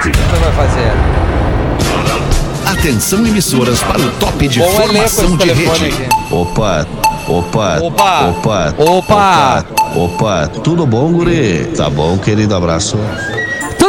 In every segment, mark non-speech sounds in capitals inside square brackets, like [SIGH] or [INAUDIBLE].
Você vai fazer. Atenção emissoras para o top de Bom formação de rede. aqui. Opa, opa, Opa. opa, Opa. opa, tudo bom, guri? Tá bom, querido, abraço.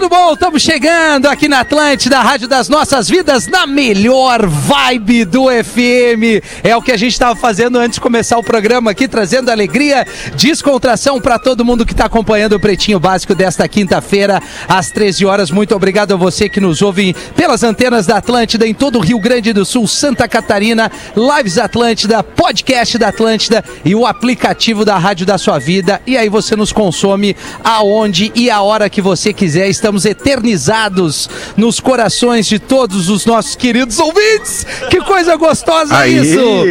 Tudo bom? Estamos chegando aqui na Atlântida, Rádio das Nossas Vidas, na melhor vibe do FM. É o que a gente estava fazendo antes de começar o programa aqui, trazendo alegria, descontração para todo mundo que está acompanhando o Pretinho Básico desta quinta-feira, às 13 horas. Muito obrigado a você que nos ouve pelas antenas da Atlântida em todo o Rio Grande do Sul, Santa Catarina, Lives Atlântida, podcast da Atlântida e o aplicativo da Rádio da Sua Vida. E aí você nos consome aonde e a hora que você quiser. Estamos eternizados nos corações de todos os nossos queridos ouvintes. Que coisa gostosa Aí. isso!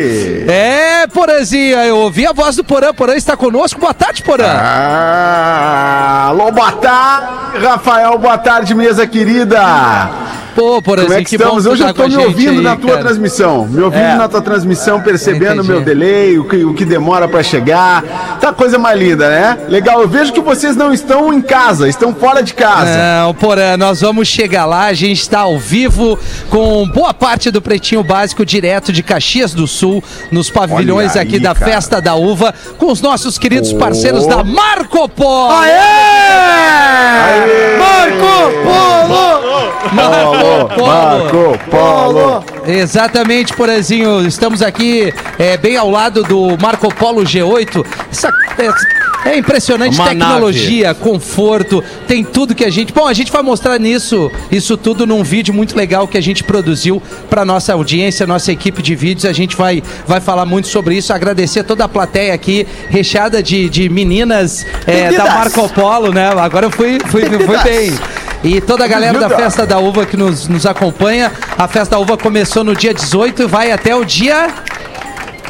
É, Porazinha, eu ouvi a voz do Porã. Porã está conosco. Boa tarde, Porã. Ah, alô, boa tarde, Rafael, boa tarde, mesa querida. Pô, Porazinho, Como é que, que estamos? Hoje tá eu tô com a me ouvindo aí, na tua cara. transmissão, me ouvindo É. na tua transmissão, percebendo o meu delay, o que, o que demora pra chegar. Tá coisa mais linda, né? Legal, eu vejo que vocês não estão em casa, estão fora de casa. Não, Porã, nós vamos chegar lá. A gente está ao vivo com boa parte do Pretinho Básico direto de Caxias do Sul, nos pavilhões aí, aqui da cara. Festa da Uva, com os nossos queridos Oh. parceiros da Marco Polo. Aê! Marco Polo! Marco Polo! Marco Polo! Exatamente, Porazinho. Estamos aqui é, bem ao lado do Marco Polo G8. Essa- é, é impressionante Uma tecnologia, conforto, tem tudo que a gente. Bom, a gente vai mostrar nisso, isso tudo num vídeo muito legal que a gente produziu para nossa audiência, nossa equipe de vídeos. A gente vai, vai falar muito sobre isso. Agradecer toda a plateia aqui, recheada de, de meninas é, da. Marco Polo, né? Agora eu fui, fui, fui bem. E toda a galera da. Festa da Uva que nos, nos acompanha. A Festa da Uva começou no dia 18 e vai até o dia.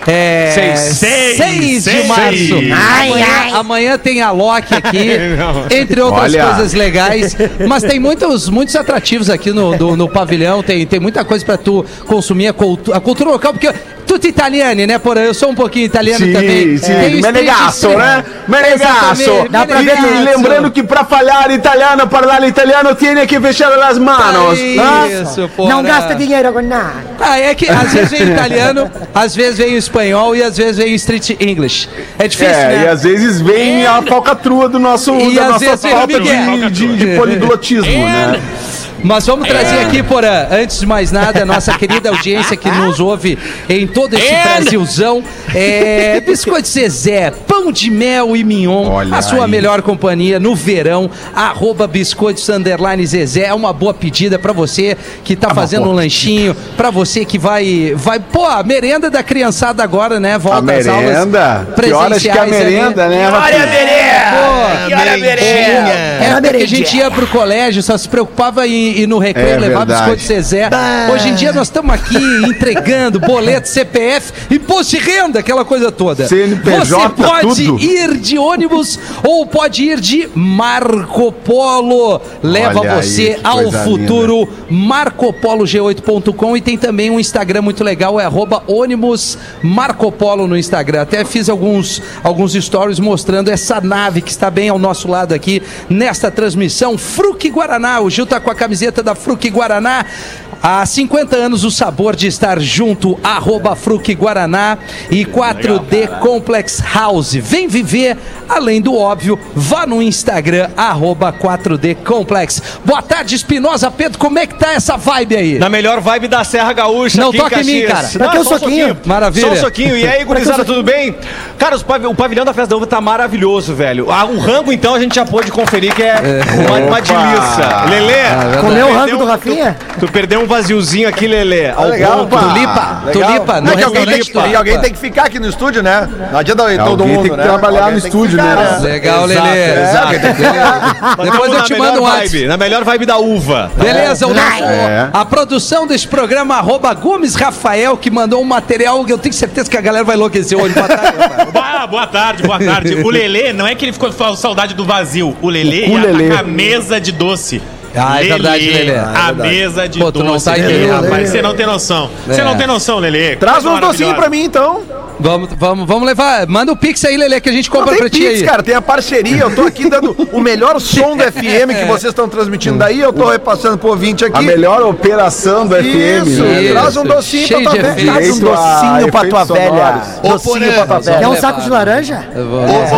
É, Seis. 6 Seis, de seis. março. Ai, amanhã, amanhã tem a Loki aqui, [LAUGHS] entre outras Olha. coisas legais. Mas tem muitos, muitos atrativos aqui no, no, no pavilhão. Tem, tem muita coisa pra tu consumir a, cultu a cultura local, porque tudo italiano, né? Porém, eu sou um pouquinho italiano Sim, também. sim, Tem o Menegasso, né? Menegasso. Exatamente, Dá pra ver. E lembrando que pra falar italiano, falar italiano, tem que fechar as manos. Ah? Isso, porra. Não gasta dinheiro com nada. Ah, é que às vezes vem italiano, às vezes vem espanhol e às vezes vem street English. É difícil, É, né? e às vezes vem a falcatrua do nosso, E da nossa falta Miguel. de, de, de poliglotismo, né? Mas vamos trazer aqui, Porã, antes de mais nada, a nossa querida audiência que nos ouve em todo esse Brasilzão. É, Biscoito Zezé, pão de mel e mignon, Olha a sua aí. melhor companhia no verão, arroba biscoitos underline Zezé. É uma boa pedida pra você que tá fazendo um lanchinho, pra você que vai, vai, pô, a merenda da criançada agora, né? Volta A às aulas merenda? Que horas que é a presenciais ali. merenda, né, Rafinha? Pô, Que hora merenda? é, porque a gente ia pro colégio, só se preocupava em ir no recreio, É levar verdade. biscoito Zezé. Hoje em dia nós estamos aqui entregando boleto, CPF, imposto de renda, aquela coisa toda. CNPJ, Você pode tudo. ir de ônibus ou pode ir de Marco Polo. Leva Olha aí, você que ao futuro. MarcoPoloG8.com e tem também um Instagram muito legal, é arroba ônibus Marco Polo no Instagram. Até fiz alguns, alguns stories mostrando essa nave que está bem ao nosso lado aqui nesta transmissão. Fruc Guaraná, o Gil tá com a camiseta da Fruc Guaraná. Há 50 anos o sabor de estar junto, arroba Fruc Guaraná e 4D Complex House. Vem viver além do óbvio, vá no Instagram, arroba 4D Complex. Boa tarde, Espinosa Pedro, como é que tá essa vibe aí? Na melhor vibe da Serra Gaúcha. Não aqui toca em mim, cara. Pra que o só um soquinho? soquinho. Maravilha. Só um soquinho. E aí, gurizada, tudo bem? Cara, o pavilhão da Festa da Uva tá maravilhoso, velho. Ah, o rango, então, a gente já pôde conferir que é uma, uma delícia. Lelê, Ah, tu Comeu o rango do Rafinha? Tu, tu perdeu um vaziozinho aqui, Lelê. Ao legal, ponto. Tulipa, legal. tulipa, Não, que alguém, tem que, e alguém tem que ficar aqui no estúdio, né? Não adianta ir todo Alguém mundo, tem que né? trabalhar Alguém no estúdio, ficar, né? Legal, Exato, Lelê. exato. Depois eu te mando um vibe, WhatsApp. Na melhor vibe da uva. Beleza, o nosso, É. a produção desse programa, arroba Gomes Rafael, que mandou um material que eu tenho certeza que a galera vai enlouquecer hoje. Boa tarde. Ah, [LAUGHS] boa tarde, boa tarde. O Lelê, não é que ele ficou com saudade do vazio. O Lelê O ia Lelê. a mesa de doce. Ah, é verdade, Lelê. A mesa de Pô, tu doce. não tá Lelê, entendendo. rapaz, você não tem noção. Você É. não tem noção, Lelê. Traz uns docinhos maravilhosa. pra mim, então. Vamos, vamos, vamos levar. Manda o Pix aí, Lelê, que a gente Não, compra tem pra ti Pix, aí. cara, tem a parceria. Eu tô aqui dando o melhor som do FM que vocês estão transmitindo daí. Eu tô repassando pro ouvinte aqui. A melhor operação do FM, Isso, né? Traz um docinho Cheio pra tua velha. Traz um docinho pra tua velha. Docinho pra tua velha. Quer um saco de laranja?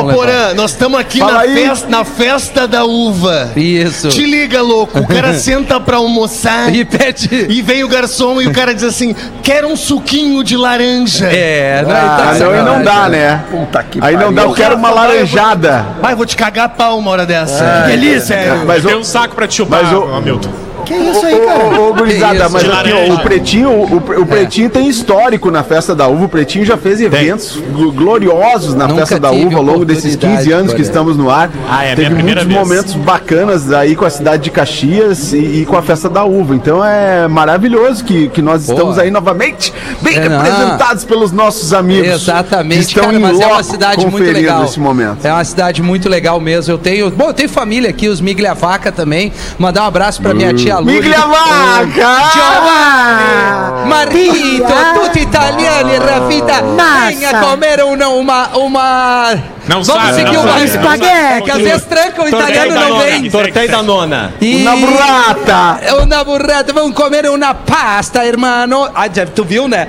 Ô. Porã, nós estamos aqui na festa, na festa da uva. Isso. Te liga, louco. O cara [LAUGHS] senta pra almoçar E pede. e vem o garçom e o cara diz assim: quer um suquinho de laranja. É, Ah, não, aí não sacanagem. dá, né? Puta que Aí não dá, eu quero uma fala, "Vai, eu vou- laranjada. Vai, vou te cagar a pau uma hora dessa. É. Que delícia. Mas Tem um saco pra te chupar, Mas o- Hamilton. Que isso aí, cara? Ô, gurizada, mas aqui, ó, o Pretinho, o, o Pretinho tem histórico na Festa da Uva. O Pretinho já fez eventos gl- gloriosos na Nunca Festa da Uva ao longo desses oportunidade, 15 anos que estamos no ar. Ah, é a Teve muitos vez. momentos bacanas aí com a cidade de Caxias e, e com a Festa da Uva. Então é maravilhoso que, que nós estamos aí novamente bem É, não. representados pelos nossos amigos. Exatamente, que estão cara, em mas é uma cidade muito legal. nesse momento. É uma cidade muito legal mesmo. Eu tenho, bom, eu tenho família aqui, os Miglia Vaca também. Mandar um abraço pra minha tia Miglia Vaca! Ah, Marito, Pia. tutti italiani, Rafita, Massa. venha comer uma, uma, uma... Não Vamos sabe, seguir não uma... sabe. Espaguete. Que às vezes tranca, o italiano não vem. Tortei da nona. E... Na burrata! Uma burrata, vamos comer uma pasta, irmão. Ah, já- tu viu, né?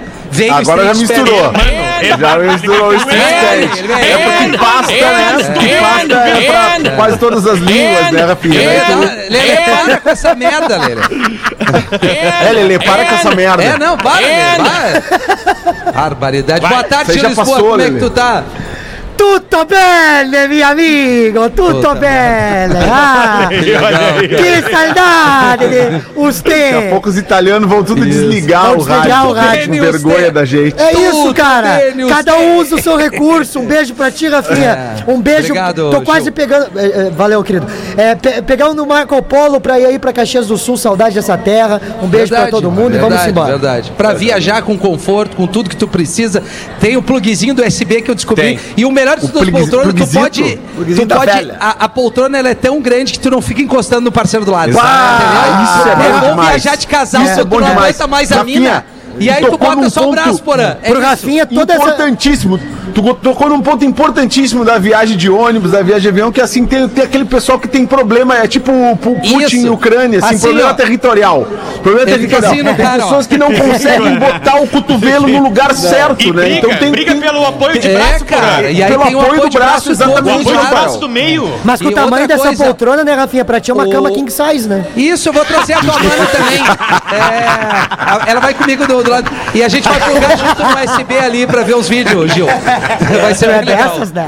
Agora já misturou. Spanish. Já misturou o street vem, É porque pasta, né? Porque pasta é pra quase todas as línguas, né, Rafinha? É, Lelê, para com essa merda, Lelê. É, Lelê, para com essa merda. É, não, para, Lelê, vai. Barbaridade. Boa tarde, Lisboa, como é que tu tá? Tutto bene, mio amigo, tutto Puta bene. [LAUGHS] Ah, que saudade de Daqui a você. pouco os italianos vão tudo desligar Vão o desligar rádio. o rádio. Com vergonha da gente. É isso, Tudo cara. Cada um bem. usa o seu recurso. Um beijo pra ti, Rafinha. É. Um beijo. Obrigado, Tô quase pegando. é, é, valeu, querido. É, pe- pegando o Marco Polo pra ir aí pra Caxias do Sul. Saudade dessa terra. Um beijo pra todo mundo e vamos verdade, embora. Verdade. Pra viajar com conforto, com tudo que tu precisa. Tem o plugzinho do USB que eu descobri. Tem. E o melhor de O tudo, plug- poltrona, tu pode. Tu da pode a, a poltrona ela é tão grande que tu não fica encostando no parceiro do lado. Ah, isso é É bom demais. viajar de casal, é tu não aguenta mais a mina. E aí tu tocou bota num só o ponto- braço, porã. É Pro. Rafinha, toda essa. Importantíssimo. Tu tocou num ponto importantíssimo da viagem de ônibus, da viagem de avião, que assim tem, tem aquele pessoal que tem problema, é tipo o Pu- Putin Isso. e Ucrânia, assim, Assim, problema ó. territorial. Problema Ele territorial. assim tem cara, ó. pessoas que não conseguem [LAUGHS] botar o cotovelo no lugar certo, E né? briga, então tem, briga tem- pelo apoio de É, braço, cara. cara. E aí Pelo tem o apoio apoio do braço, braço O exatamente. todo apoio lado. braço do meio. Mas com o tamanho dessa coisa- poltrona, né, Rafinha? Pra ti é uma O- cama king size, né? Isso, eu vou trazer a tua [LAUGHS] mana também. É, ela vai comigo do, do lado. E a gente vai plugar junto no USB ali pra ver os vídeos, Gil. Vai ser É dessas, né?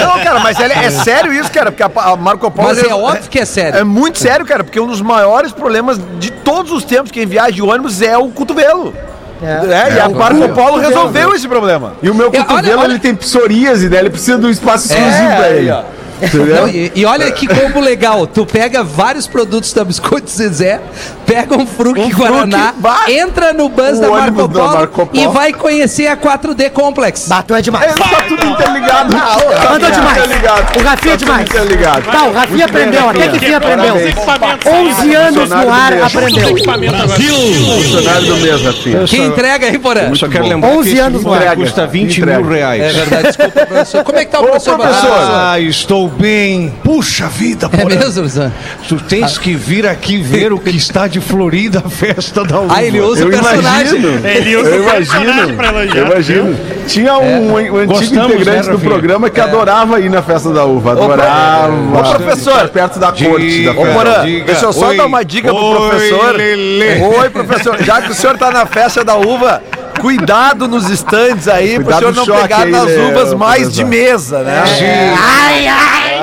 Não, cara, mas é, é sério isso, cara, porque a, a Marco Polo. Mas é óbvio que é sério. É muito sério, cara, porque um dos maiores problemas de todos os tempos quem viaja de ônibus é o cotovelo. É, e a Marco Polo resolveu esse problema. E o meu E olha- cotovelo, olha- ele tem psoríase, né? Ele precisa de um espaço exclusivo pra ele. ó. Não, e, e olha que combo legal. Tu pega vários produtos da Biscoito Zezé, pega um Fruc Um Guaraná, entra no bus da Marco, da Polo Marco Polo. e vai conhecer a 4D Complex. Batom é demais. Tá tudo interligado. Tá Mandou demais. interligado. O Rafinha é Tá demais. interligado. Tá, o Rafinha aprendeu, até que fim aprendeu. Os equipamentos. 11 anos no ar, aprendeu. agora. Funcionário do mês, Rafinha. Que entrega, hein, Porã? Só quero lembrar 11 que esse anos no ar. custa 20 Entrega. mil reais. É verdade, desculpa, professor. Como é que tá o professor? professor. Ah, estou bem. Puxa vida, É porra. mesmo, Zan? Tu tens que vir aqui ver o que está de Florida, a festa da uva. Ah, ele usa Eu o personagem. imagino. Ele usa Eu o personagem imagino. pra elogiar. Eu imagino. Tinha um, um antigo Gostamos, integrante né, do programa que adorava ir na festa da uva. Adorava. Ô, professor. Perto da corte da Ô. Porã, diga. deixa eu só Oi. dar uma dica pro Oi, professor. Lelê. Oi, professor. Já que o senhor tá na festa da uva, cuidado nos estandes aí, pro Cuidado senhor não pegar aí, nas Lê, uvas mais de mesa, né? Ai, ai.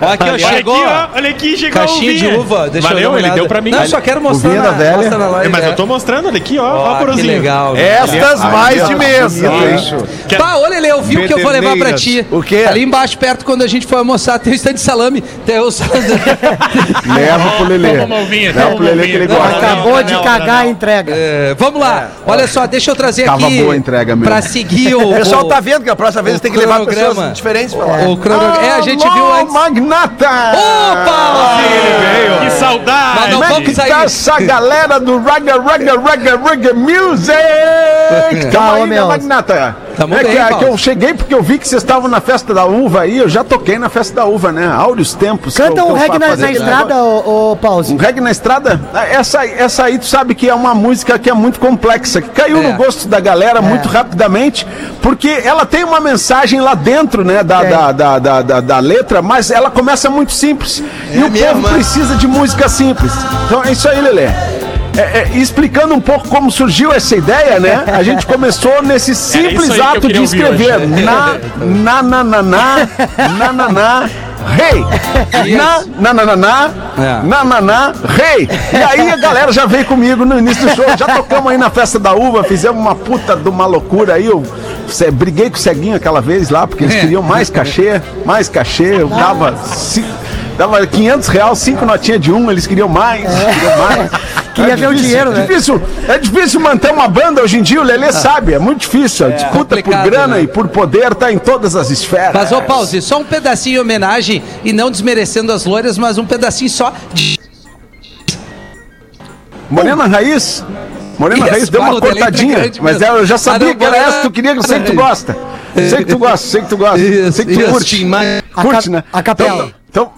Ó, aqui, ó, Olha chegou. aqui, ó, olha aqui, chegou Caixinha o de vinho. uva. Deixa eu Valeu, uma ele deu pra mim. Não, só quero mostrar na, velha. mostra na live. É, mas é. eu tô mostrando, olha aqui, ó. ó, Ó, que legal. Estas mais de mesa. Hein? Tá, olha, Lele, eu vi o que eu vou levar pra ti. O quê? Ali embaixo, perto, quando a gente foi almoçar, tem o stand de salame. Tem o salame. Leva pro uvinha, Leva pro Lelê que ele gosta. Acabou de cagar a entrega. É, vamos lá. Olha só, deixa eu trazer Tava aqui. boa a entrega mesmo. Pra seguir o. O pessoal tá vendo que a próxima vez tem que levar pessoas diferentes pra lá. O. É, a gente viu Alô, antes. Magnata! Opa! Que Mas saudade. não Como é que tá essa galera do Raga Raga Raga Raga Music? Tá, Tamo aí, meu. Magnata? Tamo é bem, que, é Paulo. que eu cheguei porque eu vi que vocês estavam na festa da uva aí, eu já toquei na festa da uva, né? Áureos tempos. Canta um reggae na, na estrada, ô, ô Pause. Um reggae na estrada? Essa, essa aí tu sabe que é uma música que é muito complexa, que caiu É. no gosto da galera muito rapidamente, porque ela tem uma mensagem lá dentro, né, da, da, da, da, da- da letra, mas ela começa muito simples. e o povo precisa de música simples. Então é isso aí, Lelê. É, é, explicando um pouco como surgiu essa ideia, né? A gente começou nesse simples aí que ato de escrever. hoje. Na, na, na, na, na, na, na, na, rei. Na, na, na, na, na, É. na, na, na, rei. E aí a galera já veio comigo no início do show. Já tocamos aí na festa da uva, fizemos uma puta de uma loucura aí. Eu cê- briguei com o Ceguinho aquela vez lá, porque eles É. queriam mais cachê, mais cachê. Eu dava, dava 500 reais, cinco notinhas de um, eles queriam mais. Queriam mais. Queria ver o difícil, dinheiro, né? Difícil, é difícil manter uma banda hoje em dia, o Lelê sabe, é muito difícil. A disputa por grana né? e por poder tá em todas as esferas. Mas, ô Pause, só um pedacinho em homenagem, e não desmerecendo as loiras, mas um pedacinho só de Morena Raiz. Morena Isso, Raiz deu uma o tá cortadinha, mas é, eu já sabia Ah, que era essa, tu queria, eu sei que tu Raiz. gosta. Sei que tu gosta, sei que tu gosta. Sei que tu curte. Curte, né? a capela. Então, então,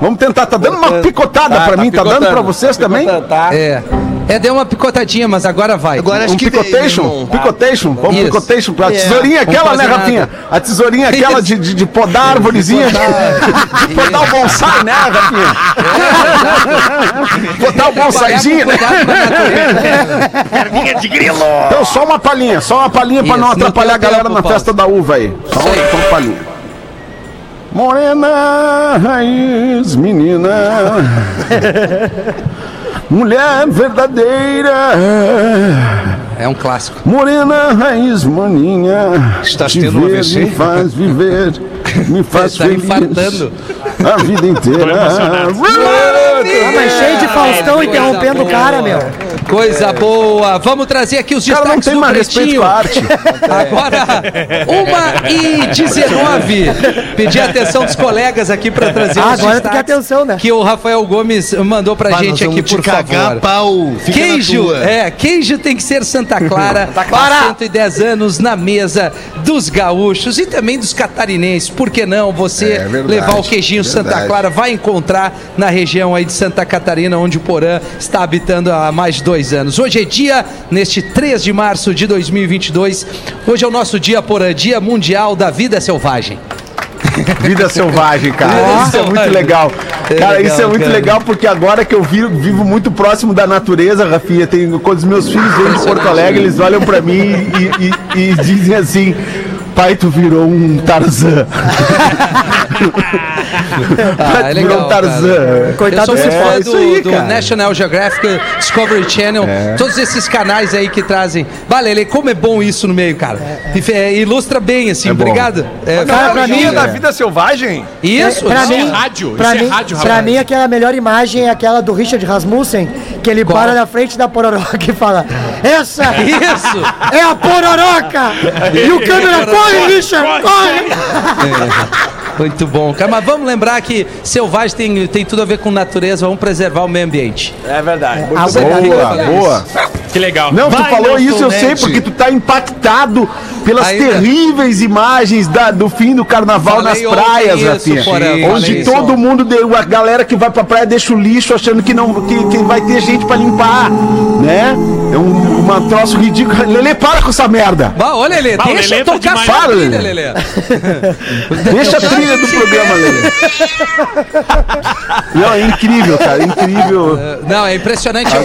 vamos tentar. Tá dando uma picotada pra mim, tá dando pra vocês também? É. É, deu uma picotadinha, mas agora vai. Agora acho Um que veio, picotation? irmão. Picotation? Vamos Isso. picotation pra É. tesourinha aquela, né, Rafinha? nada. A tesourinha aquela de, de, de podar a arvorezinha. [LAUGHS] De podar o bonsai, né, Rafinha? Botar o bonsaizinho, né? Perninha de grilo. Então, só uma palhinha, só uma palhinha pra Isso, não atrapalhar a galera tempo, na Paulo. festa da uva aí. Só, Isso aí. só uma palhinha. Morena, raiz, menina, mulher verdadeira, É um clássico. morena, raiz, maninha, Estás te tendo ver me faz viver, me [LAUGHS] faz Tá feliz infartando. a vida inteira. emocionado. Ah, mas cheio de Faustão Coisa interrompendo o boa. cara, meu. Coisa boa. Vamos trazer aqui os O cara não destaques tem do mais respeito Pretinho. arte. [LAUGHS] Agora, uma e 19. Pedi a atenção dos colegas aqui para trazer Ah, os agora destaques atenção, né? que o Rafael Gomes mandou pra nós gente aqui, por cagar, favor. pau. Fica na Queijo, tua. é, queijo tem que ser Santa [LAUGHS] Clara. Há 110 anos na mesa dos gaúchos e também dos catarinenses. Por que não você É verdade, levar o queijinho Santa verdade. Clara? Vai encontrar na região aí de Santa Catarina, onde o Porã está habitando há mais de dois anos. Hoje é dia, neste 3 de março de 2022, hoje é o nosso dia Porã, Dia Mundial da Vida Selvagem. [LAUGHS] Vida selvagem, cara. Vida isso é muito selvagem. legal. É cara, legal, isso é muito cara. legal porque agora que eu vivo, vivo muito próximo da natureza, Rafinha, tem, quando os meus filhos vêm de Porto Alegre, eles olham pra mim e, e- e dizem assim. Pai, tu virou um Tarzan. [LAUGHS] Ah, Pai, é tu virou legal, um Tarzan. Eu Coitado sou muito fã É, do, isso aí, do cara. National Geographic, Discovery Channel, todos esses canais aí que trazem. Valele, como é bom isso no meio, cara. E fe- é, ilustra bem, assim, bom. obrigado. É, Cara, pra mim- da vida selvagem? Isso, pra isso mim, é rádio, pra isso é mim, rádio, pra rapaz. mim, aquela melhor imagem é aquela do Richard Rasmussen, que ele Qual? para na frente da pororoca e fala: Essa [LAUGHS] Isso! é a pororoca! [LAUGHS] E o câmera, corre, Richard, corre! Muito bom, cara. Mas vamos lembrar que selvagem tem, tem tudo a ver com natureza, vamos preservar o meio ambiente. É verdade. Ah, Boa, boa. Que legal. Não, tu Vai, falou Nelson isso, eu sei, Ned. porque tu tá impactado pelas Ainda. terríveis imagens da- do fim do carnaval Falei nas praias, isso, Rafinha. Onde isso todo ontem. mundo, deu- a galera que vai pra praia deixa o lixo achando que não que, que vai ter gente pra limpar, né? É um uma troço ridículo. Lele, para com essa merda. Bah, olha, Bah, o deixa Lelê eu tá tocar a Para, trilha, Lelê. Lelê. Deixa a trilha do programa, Lele. Não, é incrível, cara, incrível. Não, é impressionante. Eu,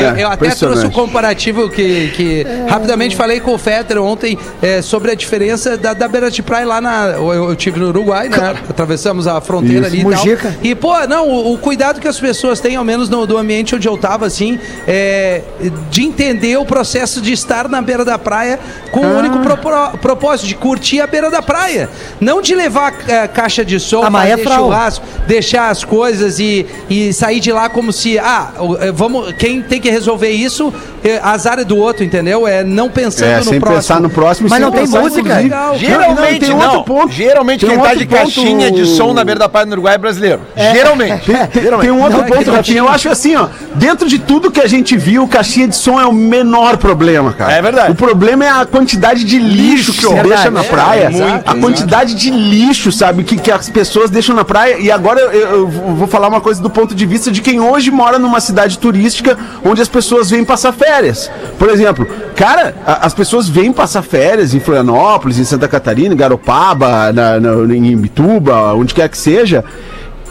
eu- eu até impressionante. trouxe um comparativo que, que rapidamente falei com o Fetter ontem é, sobre a diferença da, da beira de praia lá na. Eu, eu tive no Uruguai, né? Atravessamos a fronteira Isso. ali e tal. E, pô, não, o, o cuidado que as pessoas têm, ao menos no do ambiente onde eu tava, assim, é, de entender o processo de estar na beira da praia com o único propro- propósito de curtir a beira da praia. Não de levar é, caixa de som, Ah, é fazer frau. churrasco, deixar as coisas e, e sair de lá como se, ah, é, vamos, quem tem que resolver isso é, azar é do outro, entendeu? É não pensando É, no sem próximo. pensar no próximo. Mas não tem música? Legal. Geralmente tem não. outro ponto. Geralmente Tem quem um tá outro de caixinha ponto- de som na beira da praia do Uruguai é brasileiro. Geralmente. Tem Geralmente. um outro Não, é ponto, não Rafinha. Eu acho assim, ó. Dentro de tudo que a gente viu, caixinha de som é o menor problema, cara. É verdade. O problema é a quantidade de lixo, que se Verdade. deixa na É, praia. exato, a quantidade de lixo, sabe, que, que as pessoas deixam na praia. E agora eu, eu vou falar uma coisa do ponto de vista de quem hoje mora numa cidade turística onde as pessoas vêm passar férias. Por exemplo, cara, a- as pessoas vêm passar férias em Florianópolis, em Santa Catarina, em Garopaba, na, na- em Imbituba, onde quer que seja.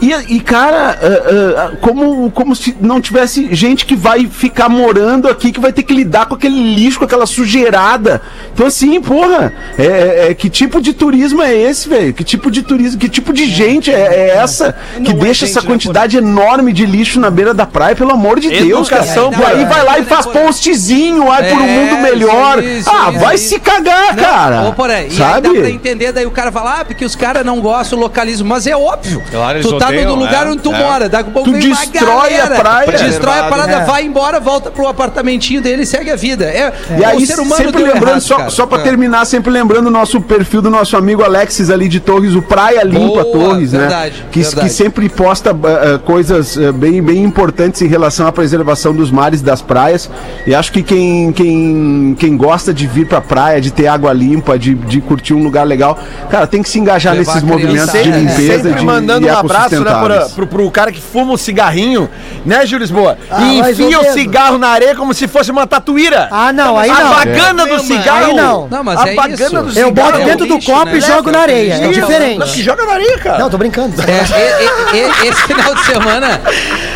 E, e, cara, ah, ah, como, como se não tivesse gente que vai ficar morando aqui, que vai ter que lidar com aquele lixo, com aquela sujeirada. Então, assim, porra, é, é- é- que tipo de turismo é esse, velho? Que tipo de turismo, que tipo de gente é, é essa que deixa essa quantidade enorme de lixo na beira da praia, pelo amor de Deus, cara? E aí vai lá e faz postzinho, ai, por um mundo melhor. isso, isso, ah, isso, vai isso. se cagar, Não, cara. Ô, porém, e aí sabe? dá pra entender, daí o cara fala, ah, porque os caras não gostam do localismo. Mas é óbvio. Claro, eles tu tá odeiam, no lugar é, onde tu é. mora. Daqui a pouco Tu destrói a praia. Destrói a parada, É. vai embora, volta pro apartamentinho dele e segue a vida. É, E aí, o ser humano sempre lembrando, errado, só, cara. só pra É. terminar, sempre lembrando o nosso perfil do nosso amigo Alexis ali de Torres, o Praia Limpa Boa, Torres, verdade, né? Que, verdade. que sempre posta ah, coisas ah, bem, bem importantes em relação à preservação dos mares e das praias. E acho que quem, quem, quem gosta de vir pra praia, de ter água limpa, de, de curtir um lugar legal, cara, tem que se engajar Levar nesses criança, movimentos de é, limpeza Sempre de, mandando um abraço, né, ecossustentáveis. pro, pro, cara que fuma um cigarrinho, né, Gil Lisboa? Ah, e enfia o cigarro na areia como se fosse uma tatuíra. Ah, não, aí a não. bagana do cigarro. Aí não. Não, mas a é bagana isso. do Eu cigarro. boto é dentro do copo né? e jogo na areia. É diferente. Não, que joga na areia, cara. Não, tô brincando. É, esse [LAUGHS] final de semana.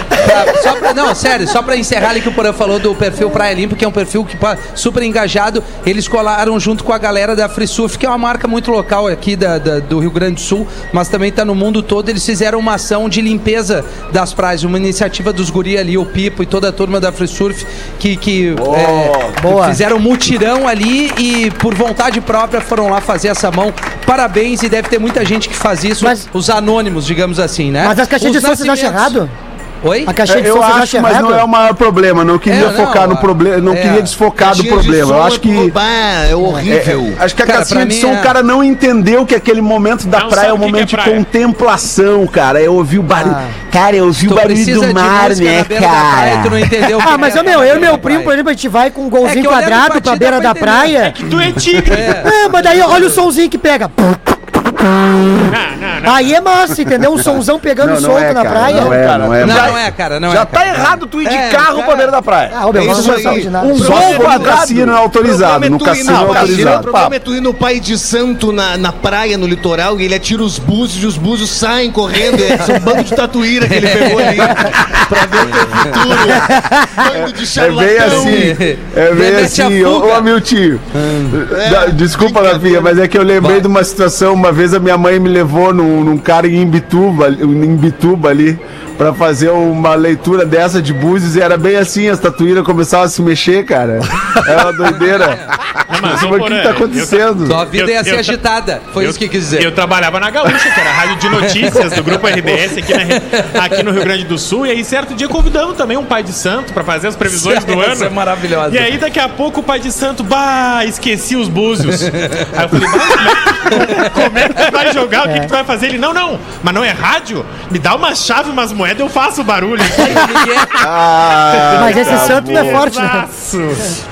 pra- só pra- não, sério, só pra encerrar ali que o Porã falou do perfil Praia Limpa, que é um perfil que super engajado. Eles colaram junto com a galera da Free Surf, que é uma marca muito local aqui da- da- do Rio Grande do Sul, mas também tá no mundo todo. Eles fizeram uma ação de limpeza das praias, uma iniciativa dos guri ali, o Pipo e toda a turma da Free Surf, que, que é, Boa. fizeram um mutirão ali e por vontade própria foram lá fazer essa mão. Parabéns e deve ter muita gente que faz isso, Mas- os anônimos, digamos assim, né? Mas as caixinhas Os de som vocês acham errado? Oi? A caixinha de É, som eu acho, mas não é o maior problema. Não queria É, não, focar no a- problema, não é. queria desfocar do problema. Eu acho que É horrível. É, acho que a Cara, caixinha de som, é- o cara não entendeu que aquele momento da Não praia é um que momento que é de praia. contemplação, cara. É ouvir o barulho. Ah. Cara, é ouvir Tu o barulho do mar, né, praia, cara? entendeu o que Ah, mas é ô meu, eu e meu primo, por praia. exemplo, a gente vai com um É golzinho que quadrado pra beira da praia. Tu é tigre. É, mas daí olha o somzinho que pega. Não, não, não. Aí é massa, entendeu? Um somzão pegando Não, não solto é, na praia. não é, cara. não é. Não, Já- não é, cara, não Já é. tá errado tu ir de É, carro cara- pra beira da praia. Ah, meu, É isso sou aí. de. Um gol for no quadrado. cassino é autorizado. No é cassino é na- O autorizado. problema é tu ir no Pai de Santo na, na praia, no litoral, e ele atira os búzios e os búzios saem correndo. É, um bando de tatuíra que ele pegou ali pra ver o teu futuro. Bando de É bem assim, é bem assim, ô, Amiltinho. Da- Desculpa, Rafinha, mas é que eu lembrei de uma situação. Uma vez a minha mãe me levou num, num cara em Imbituba, em Imbituba ali, pra fazer uma leitura dessa de búzios e era bem assim, as tatuíras começavam a se mexer, cara. É uma doideira. Não, mas, o que Porã, tá acontecendo? Tua vida Eu- ia ser eu- agitada. Foi eu- isso que quis dizer. Eu trabalhava na Gaúcha, que era a rádio de notícias do Grupo RBS aqui, na- [LAUGHS] aqui no Rio Grande do Sul. E aí, certo dia, convidamos também um pai de santo pra fazer as previsões do ano. Essa é maravilhosa. E aí, daqui a pouco, o pai de santo, bah, esqueci os búzios. Aí eu falei, bah, como é, como é que tu vai jogar? O que, que tu vai fazer? Ele, não, não, mas não é rádio? Me dá uma chave, umas moedas, eu faço barulho. [LAUGHS] Ah, Mas esse santo não é forte, né?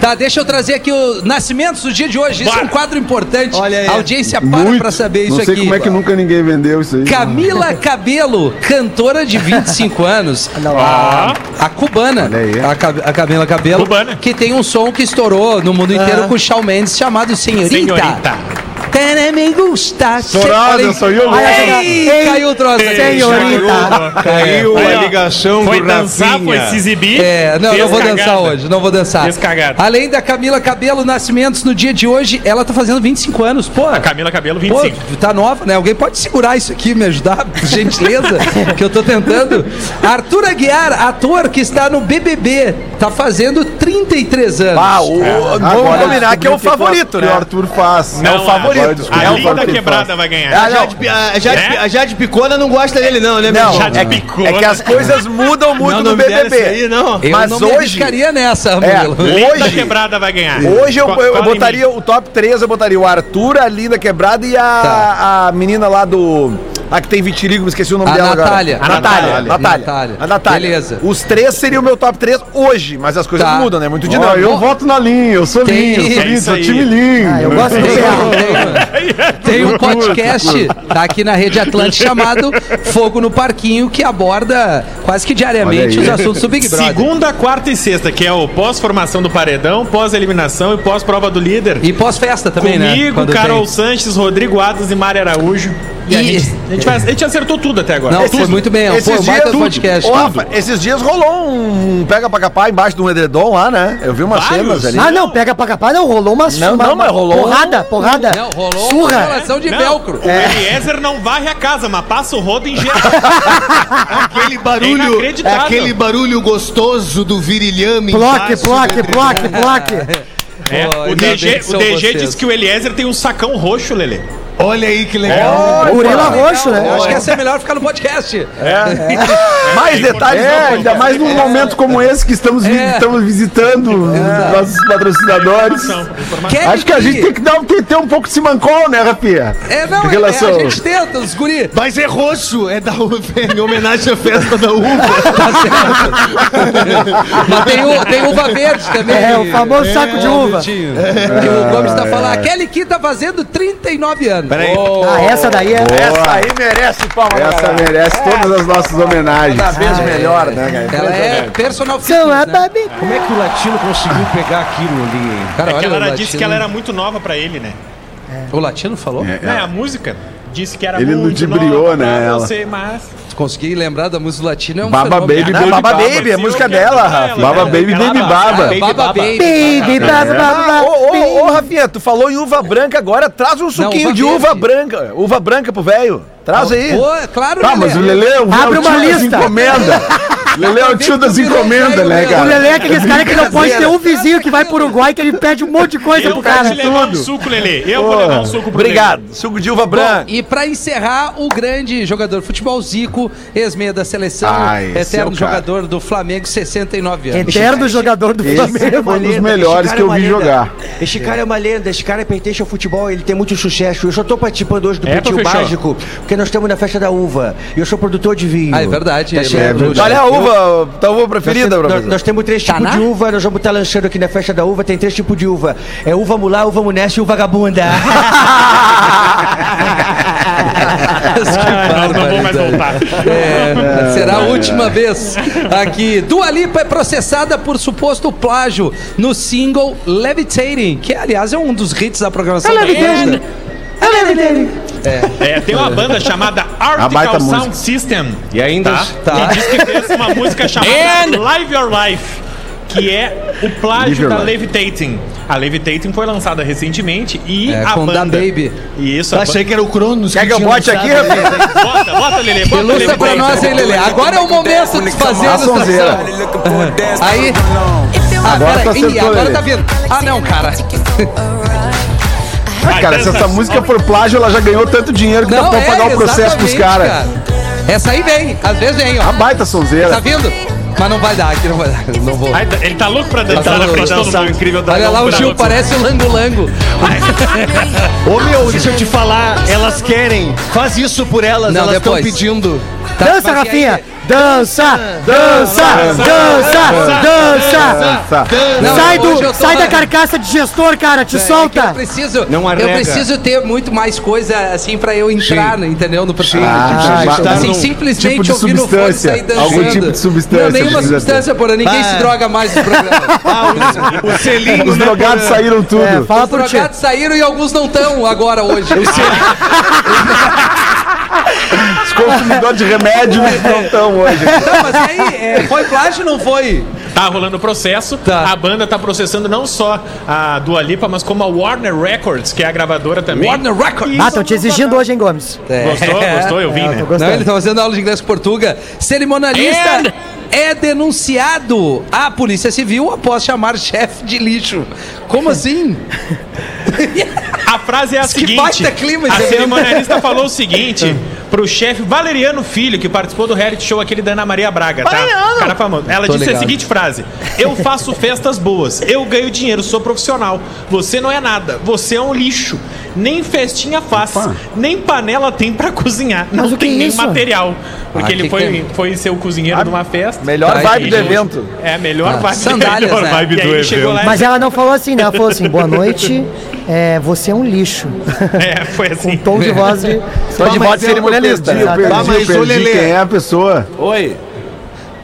Tá, deixa eu trazer aqui o Nascimentos do dia de hoje. Isso é um quadro importante. Olha aí. A audiência para muito. pra saber isso Não sei aqui. como é que nunca ninguém vendeu isso aí. Camila Cabelo, cantora de 25 [LAUGHS] anos. Ó, A cubana. Olha aí. A, a Camila Cabelo. Cubana. Que tem um som que estourou no mundo inteiro com o Shawn Mendes chamado Senhorita. Senhorita. Tere me gusta. Aí. sou eu, Ei, Ei, caiu o troço. Senhorita. Caiu a ligação Foi do dançar, Rafinha. foi se exibir. É, não, fez não vou cagada. dançar hoje, não vou dançar. Fez cagada. Além da Camila Cabelo Nascimentos no dia de hoje, ela tá fazendo 25 anos, pô. A Camila Cabelo, Pô, 25. tá nova, né? Alguém pode segurar isso aqui, me ajudar, [LAUGHS] por gentileza, que eu tô tentando. Arthur Aguiar, ator que está no BBB, tá fazendo 33 anos. Ah, o, vamos Agora combinar que é o favorito, Que o né? Arthur faz. Não, o favorito. Agora descobri A linda quebrada vai ganhar. Ah, A não. Jade, a, Jade, É? a Jade Picona não gosta dele, não, né, meu Não? Jade é, que- Picona. é que as coisas mudam muito Não, no não BBB. aí, não. Eu mas não me hoje- arriscaria nessa, É, Murilo. Linda hoje, quebrada vai ganhar. hoje eu, eu botaria o top 3, eu botaria o Arthur, a Linda Quebrada e a, Tá. a menina lá do. A que tem vitiligo, me esqueci o nome A dela Natália. agora. A Natália. Natália. Natália. Natália. A Natália. Beleza. Os três seriam o meu top 3 hoje, mas as coisas Tá. mudam, né? Muito dinâmico. eu voto na linha, eu sou Tem- linha, eu sou linha, isso sou time linha. Ah, eu gosto do Tem, um podcast, tá aqui na Rede Atlântica, chamado Fogo no Parquinho, que aborda quase que diariamente os assuntos do Big Brother. Segunda, quarta e sexta, que é o pós-formação do paredão, pós-eliminação e pós-prova do líder. E pós-festa também, né? Comigo, Carol tem. Sanches, Rodrigo Adas e Mari Araújo. E, a, E- gente, a, gente vai- a gente acertou tudo até agora. Não, foi muito bem. Foi um baita do podcast. Rafa, esses dias rolou um pega pra capar embaixo de um edredom lá, né? Eu vi umas Vários? cenas ali. Ah, não, pega pra capar, não, rolou uma Não, uma- não, mas rolou Porrada, porrada. Não, rolou uma Surra. relação de Não, velcro. O Eliezer não varre a casa, mas passa o rodo em geral. [LAUGHS] Aquele É barulho, inacreditável. aquele barulho gostoso do virilhame. Bloque, do bloque, bloque. É, o DG, o DG disse que o Eliezer tem um sacão roxo, Lelê. Olha aí que legal. Gorila roxo, Eu né? acho que essa é melhor ficar no podcast. [LAUGHS] Mais detalhes É, não, ainda mais num momento como esse que estamos, vi- É. estamos visitando os nossos patrocinadores. Acho que a gente tem que, dar, tem que ter um pouco de simancol, né, Rafinha? É, não, é, relação- a gente tenta, os guri. Mas é roxo, é da uva, é em homenagem à festa da uva. [LAUGHS] Mas tem, o, tem uva verde também. É, o famoso saco de uva. Que o Gomes tá falando. A Kelly Key tá fazendo 39 anos. Peraí. Ah, essa daí é. Essa aí merece palma. Essa galera. merece todas as nossas homenagens. Cada vez melhor, né, cara? Ela é personal fitness, né? Como é que o latino conseguiu pegar aquilo ali, hein? Cara, É que ela disse que ela era muito nova pra ele, né? O latino falou? É, a música disse que era Ele muito ludibriou, nova né, ela. você, mas... Consegui lembrar da música latina, é um Baba fenômeno. Baby, Não, Baby Baba Baba. Baby, a música dela, ela, Rafa. Baba? Baby, Baby vai- Baba. Ah, Baba Baby. Baby, baba, Ah, baba, ô, ô, ô, baby. Rafinha, tu falou em uva branca agora, traz um suquinho de uva branca. Uva branca pro velho. Traz aí. Pô, claro, Tá, mas o Lelê é o Abre é o uma tio das lista. encomendas. [LAUGHS] Lelê é o tio das encomendas, né, O cara? Lelê é aqueles caras que não pode ter um vizinho que vai pro Uruguai que ele pede um monte de coisa Eu pro vou cara. te levar um suco, Lelê. Eu vou levar um suco pro Obrigado. Suco de uva branca. Bom, e pra encerrar, o grande jogador de futebol, Zico, ex-meia da seleção, Ah, esse é eterno o cara. jogador do Flamengo, 69 anos. Eterno jogador do Esse Flamengo. foi um dos melhores que eu vi jogar. Esse cara é uma lenda, esse cara pertence ao futebol, ele tem muito sucesso. Eu só tô participando hoje do É, Pretinho professor? Básico, porque nós estamos na festa da uva. E eu sou produtor de vinho. Ah, é verdade, Tá é verdade. Olha a uva, tua uva Nós, preferida, nós, professor. nós temos três tipos Taná? de uva, nós vamos estar lançando aqui na festa da uva, tem três tipos de uva. É uva mulá, uva munessa e uva vagabunda. [LAUGHS] Ah, não, não vou mais voltar. É, será a última vez aqui. Dua Lipa é processada por suposto plágio no single Levitating, que aliás é um dos hits da programação da Band. É, tem uma banda chamada Article Sound música. System. E ainda. Tá? Tá. Que diz que fez uma música chamada Live Your Life. Que é o plágio da. Levitating. A Levitating foi lançada recentemente e É, a com banda. Da Baby. Isso, a Achei que era o Cronos. Quer que eu tinha bote aqui, banda- Bota, bota, Lelê. Bota Ilustra pra nós, hein, Lelê? Agora é o momento de fazer a sonzeira. Aí. Ah, Agora peraí. tá Ih, agora tá vindo. Ah, não, cara. [LAUGHS] Ah, cara, se essa música for plágio, ela já ganhou tanto dinheiro que dá Não, pra é, pagar o processo pros caras. cara. Essa aí vem, às vezes vem, A ó. baita sonzeira. Tá vindo? Mas não vai dar, aqui não vai dar. Não vou. Ai, Ele tá louco pra dançar Tá na frente mundo. incrível Olha lá, o Gil parece o Lango Lango. Ô meu, deixa eu te falar, elas querem. Faz isso por elas, Não, elas estão pedindo. Tá, Dança? Rafinha! Dança! Dança! Dança! Dança! Não, Sai, do, eu sai da carcaça de gestor, cara! Te É eu solta! preciso, Não eu preciso ter muito mais coisa assim pra eu entrar, entendeu? No personagem. Ah, assim, num simplesmente tipo de ouvir no fone e sair dançando. Algum tipo de substância Não, nenhuma substância, porra. Ninguém Ah. se droga mais nos programas. [LAUGHS] O selinho, Os né, drogados saíram tudo. É, fala Os drogados saíram e alguns não estão agora hoje. [LAUGHS] [LAUGHS] Os consumidores de remédio não estão hoje. Não, mas aí, é, foi plágio ou não foi? Tá rolando o processo. Tá. A banda tá processando não só a Dua Lipa, mas como a Warner Records, que é a gravadora também. Warner Records. Ah, estão te exigindo hoje, hein, Gomes? É. Gostou? Gostou? Eu vi, É, né? Não, ele tá fazendo aula de inglês com Portuga. Cerimonialista é denunciado à Polícia Civil após chamar chefe de lixo. Como [LAUGHS] assim? [LAUGHS] A frase é a Que seguinte: baita clima a cerimonialista falou o seguinte [LAUGHS] pro chefe Valeriano Filho, que participou do reality show aquele da Ana Maria Braga, tá? Cara famoso. Ela Tô disse ligado. a seguinte frase: Eu faço festas boas, eu ganho dinheiro, sou profissional. Você não é nada, você é um lixo. Nem festinha faz, nem panela tem pra cozinhar. Mas não o que tem é nem isso? material. Porque Ah, ele que foi, que foi ser o cozinheiro de uma festa. Melhor Tá, vibe do evento. É, melhor Ah, vibe sandálias, melhor né? vibe do evento. lá Mas ela não falou assim, né? Ela falou assim, boa noite, é, você é um lixo. É, foi Com assim. tom de voz de... [LAUGHS] Tom de voz de cerimonialista. Eu perdi, eu perdi Lelê. quem é a pessoa. Oi.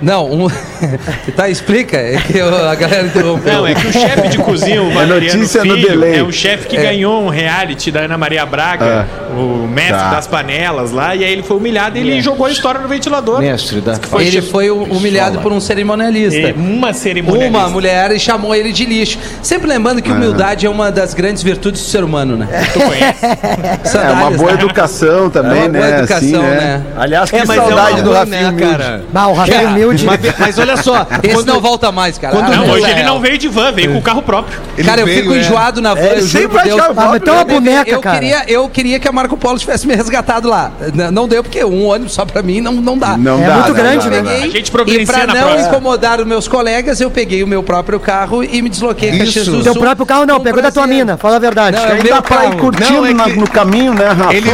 Não, um... [LAUGHS] tá, explica. É que eu- a galera interrompeu. Não, é que o chefe de cozinha, o Valeriano notícia no Filho, delay. é o chefe que ganhou um reality da Ana Maria Braga, o mestre Tá. das panelas lá, e aí ele foi humilhado e ele jogou a história no ventilador. Mestre da Foi ele foi humilhado por um cerimonialista. É, uma cerimônia. Uma mulher e chamou ele de lixo. Sempre lembrando que humildade é uma das grandes virtudes do ser humano, né? Tu conhece? [LAUGHS] É uma boa né? educação também, É uma né? boa educação, assim, né? Aliás, que É, é saudade uma do Rafinha né, cara? Bah, o Rafinha humilde. Mas, mas olha só, Esse quando- não volta mais, cara. quando- Não, hoje é. ele não veio de van, veio com o carro próprio. ele Cara, eu veio, fico é. enjoado na van, É, eu juro por Deus. Ah, mas tem uma boneca, eu cara. Queria, eu queria que a Marco Polo tivesse me resgatado lá. Não deu, porque um ônibus só pra mim não, não dá. Não É dá, muito não grande, dá, né? A gente e pra na não próxima. incomodar os meus colegas, eu peguei o meu próprio carro e me desloquei a Isso. Caxias do Teu próprio carro não, pegou da tua mina, fala a verdade. Não, é o Aí meu dá pra ir carro. curtindo é no caminho, né, Rafa? Ele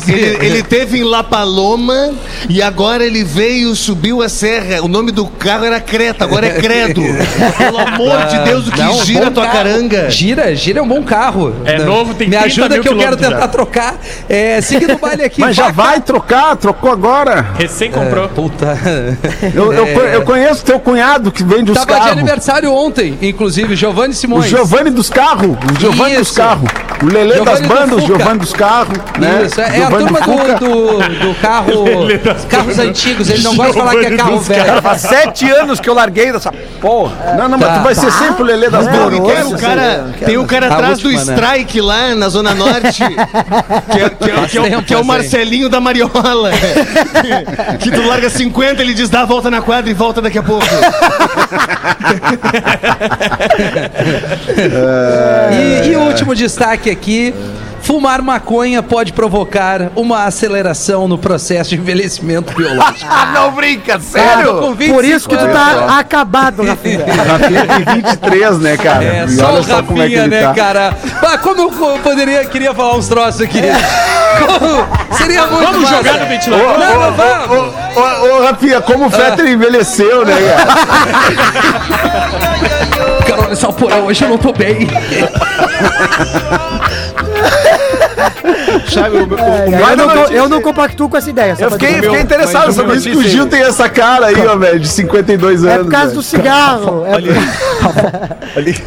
fez, ele teve em La Paloma e agora ele veio, subiu a serra. O nome do carro era Creta, agora é Credo. [LAUGHS] Pelo amor de Deus, o que Não, gira a tua carro. caranga. Gira, gira é um bom carro. É Não, novo, tem Me 30 ajuda que eu quero tentar já. trocar. É, seguindo o baile aqui. Mas já vaca- vai trocar, trocou agora. Recém comprou. Puta. [LAUGHS] Eu, eu, co- eu conheço teu cunhado que vende os Tava de carros. aniversário ontem, inclusive, Giovanni O Simões. Giovanni dos carros. O Giovanni dos carros. O Lelê Giovanni das do bandas, o. Giovanni dos carros. Né? Isso, é, é a turma do, do, do carro. [LAUGHS] carros antigos, ele não gosta de falar que é carro velho. Sete anos que eu larguei dessa porra. Não, não, mas Tá. tu vai ser sempre o Lelê das o cara, tem o cara atrás do né? Strike lá na Zona Norte, que é, que é- que é o- tempo que é o essa aí. Marcelinho da Mariola. [LAUGHS] que tu larga 50, ele diz dá a volta na quadra e volta daqui a pouco. [LAUGHS] [LAUGHS] E, e o último destaque aqui: fumar maconha pode provocar uma aceleração no processo de envelhecimento biológico. [LAUGHS] Ah, não brinca, Ah, tô sério? com 25 Por isso que tu tá acabado, [LAUGHS] Rafinha. Rafinha tem 23, né, cara? É, E só o como é que Rafinha, ele né, tá. cara? Ah, como eu poderia, queria falar uns troços aqui. Como- seria muito Vamos massa. jogar no ventilador? Não, não, vamos. Ô, ô, ô, Rafinha, como o Fetter envelheceu, né, cara? Cara, olha só, porra, hoje eu não tô bem. [LAUGHS] Sabe, o, o, o Eu meu- não, eu não compactuo com essa ideia. Eu fiquei, fiquei interessado nessa Por isso que o notícia. Gil tem essa cara aí, ó, velho, de 52 anos. É por causa velho. do cigarro. É [LAUGHS]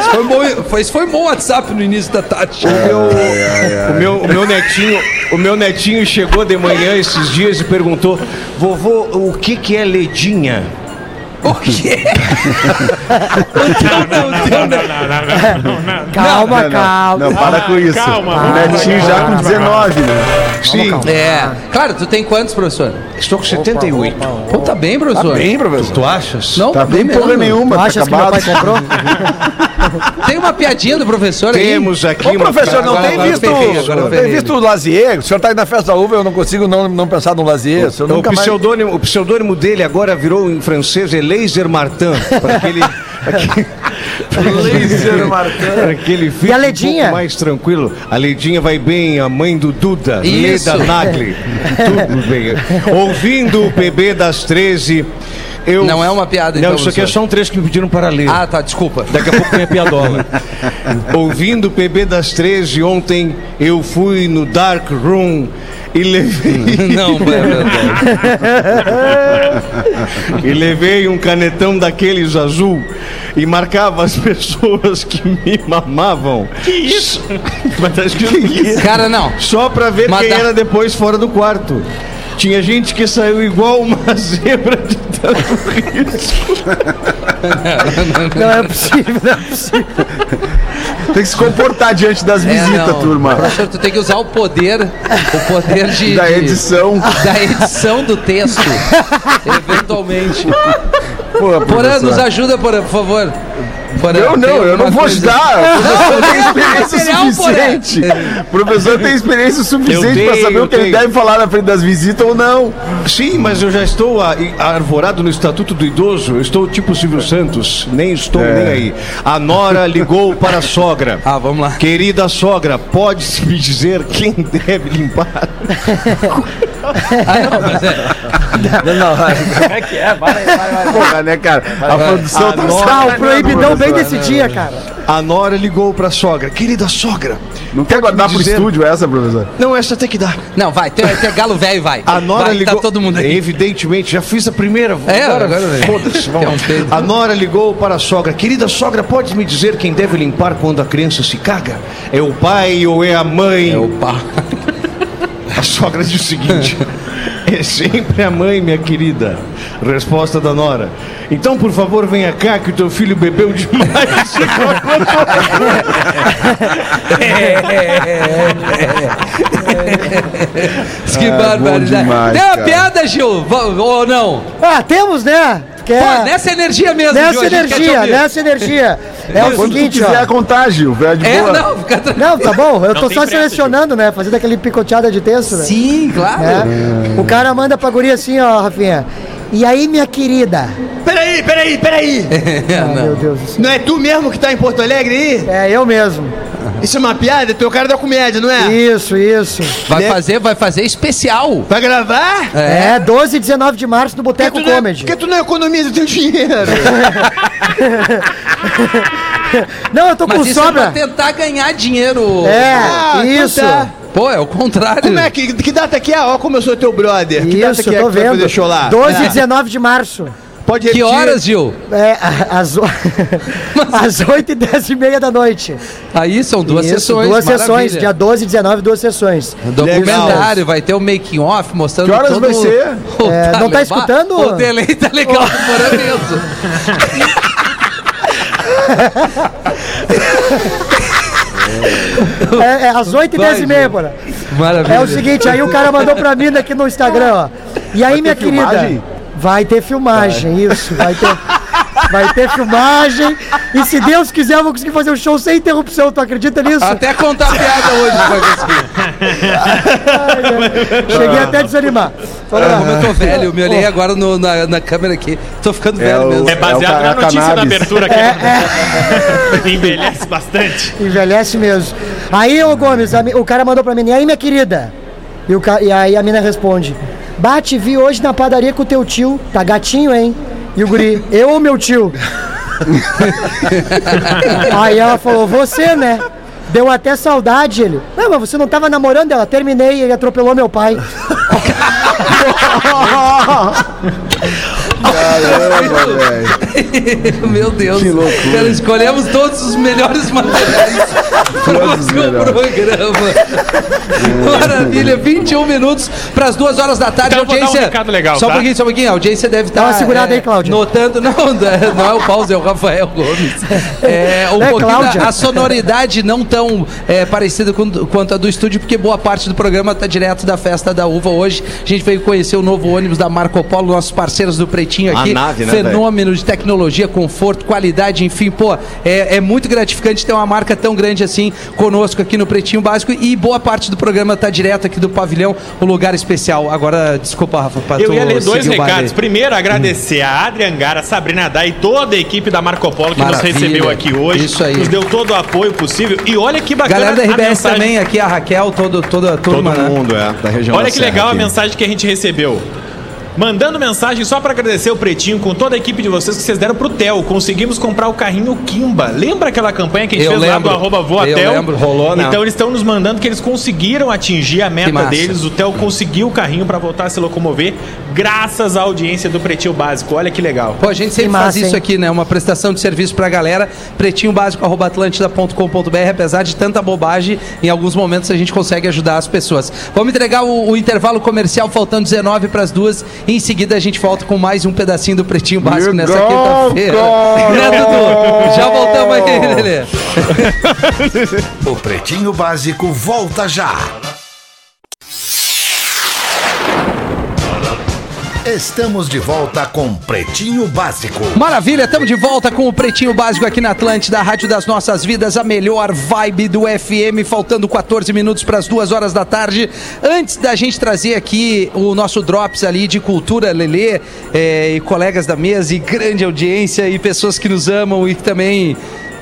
Isso foi bom, foi, isso foi bom WhatsApp no início da tarde. O meu, o meu netinho, o meu netinho chegou de manhã esses dias e perguntou: "Vovô, o que que é ledinha?" O quê? [LAUGHS] Não, não, não, não, não, não, não. Calma, Não, não, calma. Não, para com isso. calma, o Netinho já com 19, né? Sim, É. Claro, tu tem quantos, professor? estou com 78. Pô, tá bem, professor. Bem, professor. Tu achas? Não, Tá bem porra nenhuma, Tu tá achas que meu acabado. pai comprou? [LAUGHS] Tem uma piadinha do professor aí? Temos aqui Ô, uma professor, não tem visto, agora tem visto o Lazier? O senhor tá aí na festa da uva, eu não consigo não, não pensar no Lazier. O O pseudônimo, o pseudônimo dele agora virou em francês é Laser Martin, para [LAUGHS] aquele Laser Martin. aquele fique E a um pouco mais tranquilo. A Ledinha vai bem, a mãe do Duda, Isso. Leda Nagli. Tudo bem. Ouvindo o PB das 13, eu Não é uma piada, então, Não, isso aqui é só um trecho que me pediram para ler. Ah, tá, desculpa. Daqui a pouco vem a piadola. [LAUGHS] Ouvindo o PB das 13 ontem, eu fui no Dark Room e levei. [LAUGHS] Não, é verdade. [LAUGHS] e levei um canetão daqueles azul e marcava as pessoas que me mamavam. Que isso? Mas tá escrito isso. Cara, não. Só pra ver Mas quem dá- era depois fora do quarto. Tinha gente que saiu igual uma [LAUGHS] zebra de tanto risco. Não é possível, não é possível. Tem que se comportar diante das É, visitas, não. turma. Professor, tu tem que usar o poder, o poder de, Da de- edição. da edição do texto, [LAUGHS] eventualmente. Porã, nos ajuda, Porã, por favor. Eu tem não, eu não vou coisa- ajudar. [LAUGHS] O professor tem experiência suficiente. O professor tem experiência suficiente tenho, saber o que eu ele tenho. deve falar na frente das visitas ou não. Sim, mas eu já estou a- arvorado no Estatuto do Idoso. Eu estou tipo Silvio Santos. Nem estou É. nem aí. A Nora ligou para a sogra. Ah, vamos lá. Querida sogra, pode me dizer quem deve limpar? [LAUGHS] Ah, não, mas é. Porra, né, cara? A produção tá Nora- Tá, o sacaneando, proibidão bem desse dia, cara. A Nora ligou para a sogra. Querida sogra. Não quer guardar pro dizer- estúdio essa, professor? Não, essa tem que dar. Não, vai, tem, tem galo velho, vai. A Nora vai, ligou. Tá todo mundo aí. Evidentemente, já fiz a primeira. É, agora vem. foda-se. É Vamos. um a Nora ligou para a sogra. Querida sogra, pode me dizer quem deve limpar quando a criança se caga? É o pai ou é a mãe? É o pá. A sogra diz o seguinte: [LAUGHS] É sempre a mãe, minha querida. Resposta da Nora. Então, por favor, venha cá que o teu filho bebeu demais. [LAUGHS] Que Ah, barbaridade. demais, Tem uma cara. piada, Gil? Ou não? Ah, temos, né? Que Pô, é... nessa energia mesmo, Nessa quer energia, nessa energia. É o Quando tu seguinte, ó. contar, Gil, vai de É, boa. não, fica tranquilo. Não, tá bom. Eu Não tô só pressa, selecionando, né? Fazendo aquele picoteada de texto, né? Sim, claro. É. O cara manda pra guria assim, ó, Rafinha. E aí, minha querida? peraí, peraí, peraí. [LAUGHS] Ah, meu Deus do céu. Não é tu mesmo que tá em Porto Alegre aí? É, eu mesmo. Isso é uma piada? Tu é o cara da comédia, não é? Isso, isso. Vai fazer, vai fazer especial. Vai gravar? É, 12 e 19 de março no Boteco não, é- Comedy. porque tu não economiza teu dinheiro. [LAUGHS] Não, eu tô com Mas isso é sobra. pra tentar ganhar dinheiro. É, Ah, então isso. tá. Pô, é o contrário. Como é que, que data que é? Ó, como eu sou teu brother. Que data Isso, que é eu tô que tu vai vendo. fazer show lá? 12 e É. 19 de março. Pode Que repetir. horas, Gil? É, [LAUGHS] às, o- às 8 e 10 e meia da noite. Aí são duas Isso, sessões. Duas maravilha. sessões, dia 12 e 19, duas sessões. Um documentário, vai ter o making off mostrando Que horas todo vai ser? o É, não tá escutando? O delay tá legal do Porã mesmo. [LAUGHS] [LAUGHS] É, é às 8 e 10 e meia, bora. Maravilha. É o seguinte, aí o cara mandou pra mim aqui no Instagram, ó. E aí, minha ter querida? filmagem? Vai ter filmagem, isso. Vai ter, vai ter filmagem. E se Deus quiser, eu vou conseguir fazer o show sem interrupção. Tu acredita nisso? Até contar a piada hoje vai conseguir. Cheguei até a desanimar. Vamos lá. Como eu tô velho, eu me olhei agora no- na, na câmera aqui. Tô ficando velho o- mesmo. É baseado É na ca- notícia da cannabis. abertura aqui. [LAUGHS] Envelhece bastante. Envelhece mesmo. Aí, ô Gomes, a o cara mandou pra mim, e aí, minha querida? E, o e aí a mina responde: Bate, vi hoje na padaria com o teu tio. Tá gatinho, hein? E o guri, eu ou meu tio? [LAUGHS] aí ela falou, você, né? Deu até saudade ele. Não, mas você não tava namorando ela. Terminei e ele atropelou meu pai. [LAUGHS] Caramba, [LAUGHS] velho. Meu Deus. Que loucura. Cara, escolhemos todos os melhores materiais para o seu programa. Maravilha, 21 minutos para as duas horas da tarde. Então eu vou dar um audiência. recado legal, só um tá? pouquinho, só um pouquinho. A audiência deve estar. uma segurada aí, Cláudia. Notando. [LAUGHS] Não, não é o Paulo, é o Rafael Gomes. É, um É, pouquinho Cláudia. a sonoridade não tão é, parecida com, quanto a do estúdio, porque boa parte do programa está direto da festa da uva hoje. A gente veio conhecer o novo ônibus da Marco Polo, nossos parceiros do Pretinho A aqui. nave, né, Fenômeno de tecnologia, conforto, qualidade, enfim, pô, é, é muito gratificante ter uma marca tão grande assim conosco aqui no Pretinho Básico e boa parte do programa está direto aqui do pavilhão, o lugar especial. Agora, desculpa, Rafa, pra Eu ia ler dois recados. Primeiro, agradecer a Adrian Gara, a Sabrina Dai e toda a equipe da Marco Polo que Maravilha. nos recebeu aqui hoje. Isso aí. Nos deu todo o apoio possível. E olha que bacana Galera da a RBS mensagem- também, aqui a Raquel, todo, toda a Todo turma, né? mundo, é, da região Olha da que Serra legal a aqui. mensagem que a gente recebeu. Mandando mensagem só pra agradecer o Pretinho com toda a equipe de vocês que vocês deram pro Theo. Conseguimos comprar o carrinho Kimba. Lembra aquela campanha que a gente Eu fez lá lembro. do arroba Eu Voatel? lembro. Rolou, né? Então eles estão nos mandando que eles conseguiram atingir a meta massa. deles. O Theo conseguiu o carrinho pra voltar a se locomover, graças à audiência do Pretinho Básico. Olha que legal. Pô, a gente sempre massa, faz isso hein? aqui, né? Uma prestação de serviço pra galera. Pretinho básico atlântida.com.br. Apesar de tanta bobagem, em alguns momentos a gente consegue ajudar as pessoas. Vamos entregar o, o intervalo comercial, faltando 19 para as duas. Em seguida a gente volta com mais um pedacinho do Pretinho Básico nessa quinta-feira. Né, Dudu? Já voltamos aí, Lelê. [LAUGHS] O Pretinho Básico volta já. Estamos de volta com Pretinho Básico. Maravilha, estamos de volta com o Pretinho Básico aqui na Atlântida, a Rádio das Nossas Vidas, a melhor vibe do FM, faltando 14 minutos para as duas horas da tarde. Antes da gente trazer aqui o nosso Drops ali de cultura, Lelê, eh, e colegas da mesa, e grande audiência, e pessoas que nos amam e que também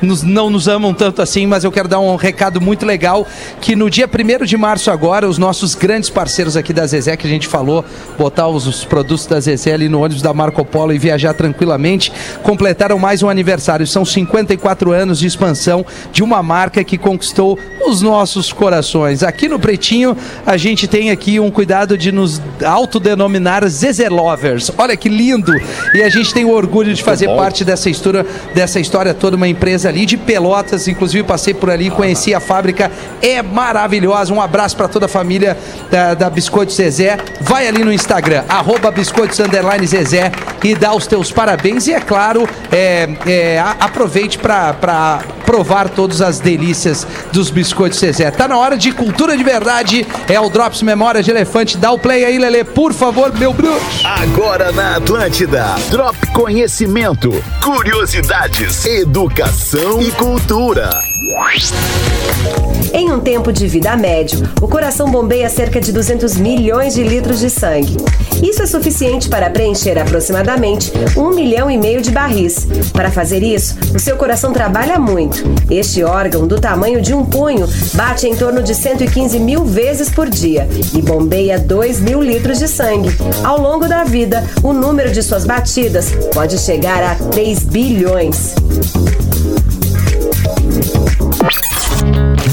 nos- não nos amam tanto assim, mas eu quero dar um recado muito legal que no dia 1 de março agora, os nossos grandes parceiros aqui da Zezé, que a gente falou, botar os, os produtos da Zezé ali no ônibus da Marco Polo e viajar tranquilamente, completaram mais um aniversário. São 54 anos de expansão de uma marca que conquistou os nossos corações. Aqui no Pretinho, a gente tem aqui um cuidado de nos autodenominar Zezé Lovers. Olha que lindo! E a gente tem o orgulho de fazer parte dessa história, dessa história toda, uma empresa ali de Pelotas, inclusive passei por ali, conheci a fábrica, é maravilhosa. Um abraço para toda a família da, da Biscoitos Zezé. Vai ali no Instagram, arroba Biscoitos Zezé e dá os teus parabéns. E é claro, é, é, aproveite para provar todas as delícias dos Biscoitos Zezé. Tá na hora de cultura de verdade, é o Drops Memória de Elefante. Dá o play aí, Lelê, por favor, meu bruxo. Agora na Atlântida. Drop Conhecimento, curiosidades, educação e cultura. Em um tempo de vida médio, o coração bombeia cerca de 200 milhões de litros de sangue. Isso é suficiente para preencher aproximadamente um milhão e meio de barris. Para fazer isso, o seu coração trabalha muito. Este órgão, do tamanho de um punho, bate em torno de 115 mil vezes por dia e bombeia 2 mil litros de sangue. Ao longo da vida, o número de suas batidas pode chegar a 3 bilhões.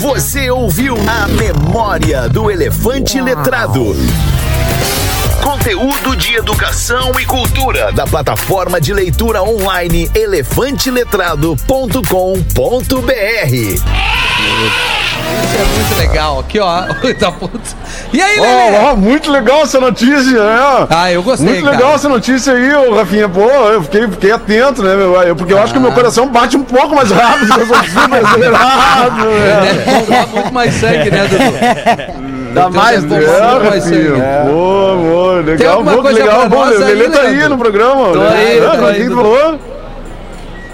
Você ouviu a memória do elefante letrado. Conteúdo de educação e cultura da plataforma de leitura online elefanteletrado.com.br. Isso é muito legal. Aqui, ó. [LAUGHS] Tá puto. E aí, Ó, Lelê? ó, muito legal essa notícia, né? Ah, eu gostei, Muito cara. legal essa notícia aí, ô, Rafinha. Pô, eu fiquei, fiquei atento, né? meu? Eu- Porque eu acho que o meu coração bate um pouco mais rápido, eu sou super [LAUGHS] acelerado. né? Deve bombar muito mais sangue, né, Dudu? Dá mais, é, muito Rafinha. sangue. Pô, pô, legal. coisa legal. nós o Lelê aí, tá aí no programa. Tô né? aí, Ah, tô aí,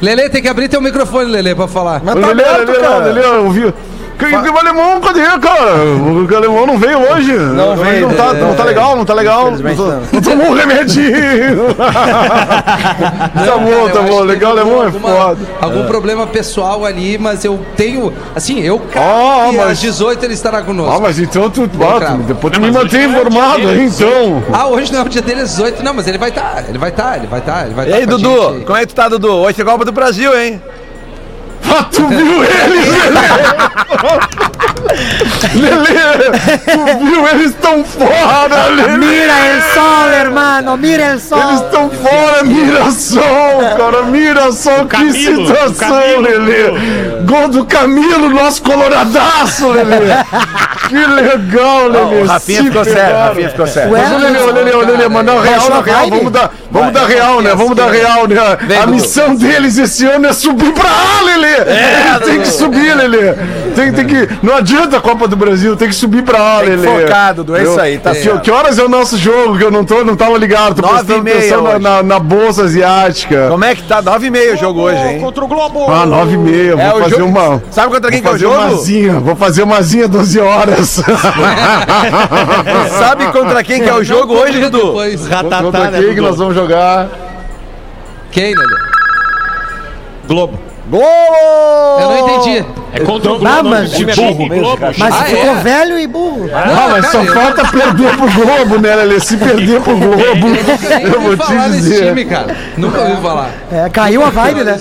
Lelê, tem que abrir teu microfone, Lelê, pra falar. Ô, Lelê, Lelê, não, Lelê, eu vi. Que, que o alemão, cadê, cara? O alemão não veio hoje. Não veio, Não tá, né? não tá legal, não tá legal. Não, tomou um remedinho. tá bom, tá bom. Legal, alemão é foda. Algum problema pessoal ali, mas eu tenho. Assim, eu Ah, mas- às 18 ele estará conosco. Ah, mas então tu, ah, depois tu me mantém é informado então. Ah, hoje não é o dia dele às 18, não, mas ele vai estar, ele vai estar, ele vai estar, ele vai E estar. aí, Dudu? Como é que tu tá, Dudu? Hoje tem Copa do Brasil, hein? Ah, tu viu eles, Lelê? Lelê, tu viu? Eles estão fora, Lelê. Mira el sol, hermano, mira el sol. Eles estão fora, Mirassol, cara, Mirassol, que Camilo, situação, o Lelê. Gol do Camilo, nosso coloradaço, Lelê. Que legal, Lelê. o Rafinha ficou sério. Rafinha ficou sério. Mas, Lelê, ô, Lelê, mandar o real na real, vamos dar, vamos dar real, né? Vamos dar real, né? A missão deles esse ano é subir pra A, Lelê. Eles têm que subir, Lelê. Tem, tem que, não adianta a Copa do Brasil, tem que subir pra que Lelê. focar, Dudu, é isso aí, tá que, certo. que horas é o nosso jogo? Que eu não, tô, não tava ligado, tô Nove prestando e meia atenção na, na, na Bolsa Asiática. Como é que tá? 9 e meia o jogo hoje, hein? Contra o Globo. Ah, nove e meia, vou É, fazer jogo- uma... Sabe contra quem que é Vou o fazer uma jogo? zinha, vou fazer uma zinha 12 horas. [LAUGHS] Sabe contra quem que é o jogo hoje, Dudu? Depois. Contra quem que nós vamos jogar? Quem, Lelê? Globo. Gol! Eu não entendi. É contra o Globo. Ah, o mas time é burro mesmo. Mas Ah, ficou é? velho e burro. Ah, mas só falta perder pro Globo, né, Lelê? Se perder pro Globo, eu vou ouvi te dizer. time, cara. Nunca ouvi falar. É, caiu a vibe, né?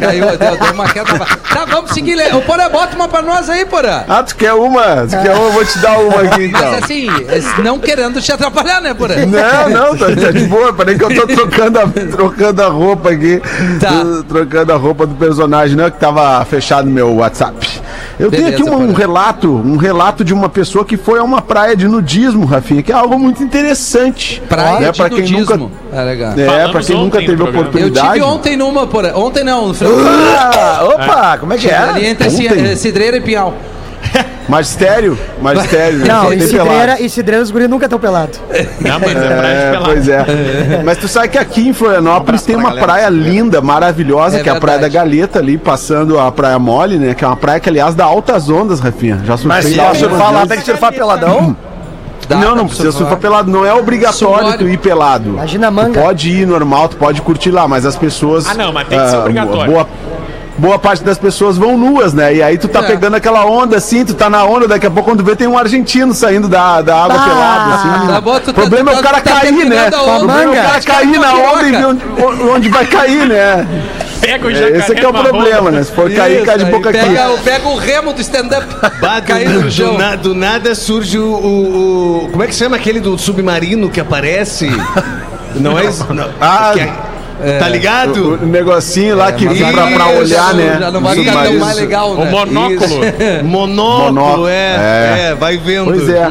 Caiu, deu, deu uma queda. Tá, vamos seguir. Le- Ô, Porã, bota uma pra nós aí, Porã. Ah, tu quer uma? Tu quer uma? Eu vou te dar uma aqui, então. Mas assim, não querendo te atrapalhar, né, Porã? Não, não, tá, tá de boa. Peraí que eu tô trocando a, trocando a roupa aqui. Tá. Trocando a roupa do personagem, não, que tava fechado no meu WhatsApp. Eu Beleza, tenho aqui um, um relato, um relato de uma pessoa que foi a uma praia de nudismo, Rafinha, que é algo muito interessante. Praia né, de pra quem nudismo. nunca, É legal. é, Falamos pra quem nunca teve programa. Eu oportunidade. tive ontem numa, Porã. Ontem não, no final. Ah, opa, como é que Ali é? entre Ci- Ontem? Cidreira e Pinhal. Magistério? Magistério. Não, e cidreira, e cidreira os guri nunca estão pelados. Não, mas é praia de É, pelado. pois é. [LAUGHS] Mas tu sabe que aqui em Florianópolis tem uma praia linda, maravilhosa, É que é a Praia da. Galeta ali, passando a Praia Mole, né? Que é uma praia que, aliás, dá altas ondas, Rafinha. Já Mas surfei se lá surfar tem que surfar peladão? Dá não, não precisa surfar. surfar pelado. Não é obrigatório tu ir pelado. Imagina a Tu manga. pode ir normal, tu pode curtir lá, mas as pessoas. Ah, não, mas tem que ser obrigatório. Boa, boa parte das pessoas vão nuas, né? E aí tu tá É. pegando aquela onda assim, tu tá na onda, daqui a pouco quando vê tem um argentino saindo da, da água Ah. pelado, assim. Tá bom, tu tá- o problema é o tá- cara tá cair, né? O problema é o cara cair na onda e ver onde, onde vai cair, né? Pega o jacaré Esse aqui é o problema, né? Se for cair, Isso, cai de boca aqui. pega, Pega o remo do stand-up. [LAUGHS] Bah, do, Caindo no do chão. na- do nada surge o, o- o- Como é que chama aquele do submarino que aparece? [LAUGHS] Não é isso? Não. Ah, Que é- Tá ligado? O, o negocinho lá que mas vem pra, pra olhar, né? Já não vai ficar tão mais legal, O né? monóculo. Isso. [LAUGHS] Monóculo, Monóculo, é, é. é. vai vendo. Pois é.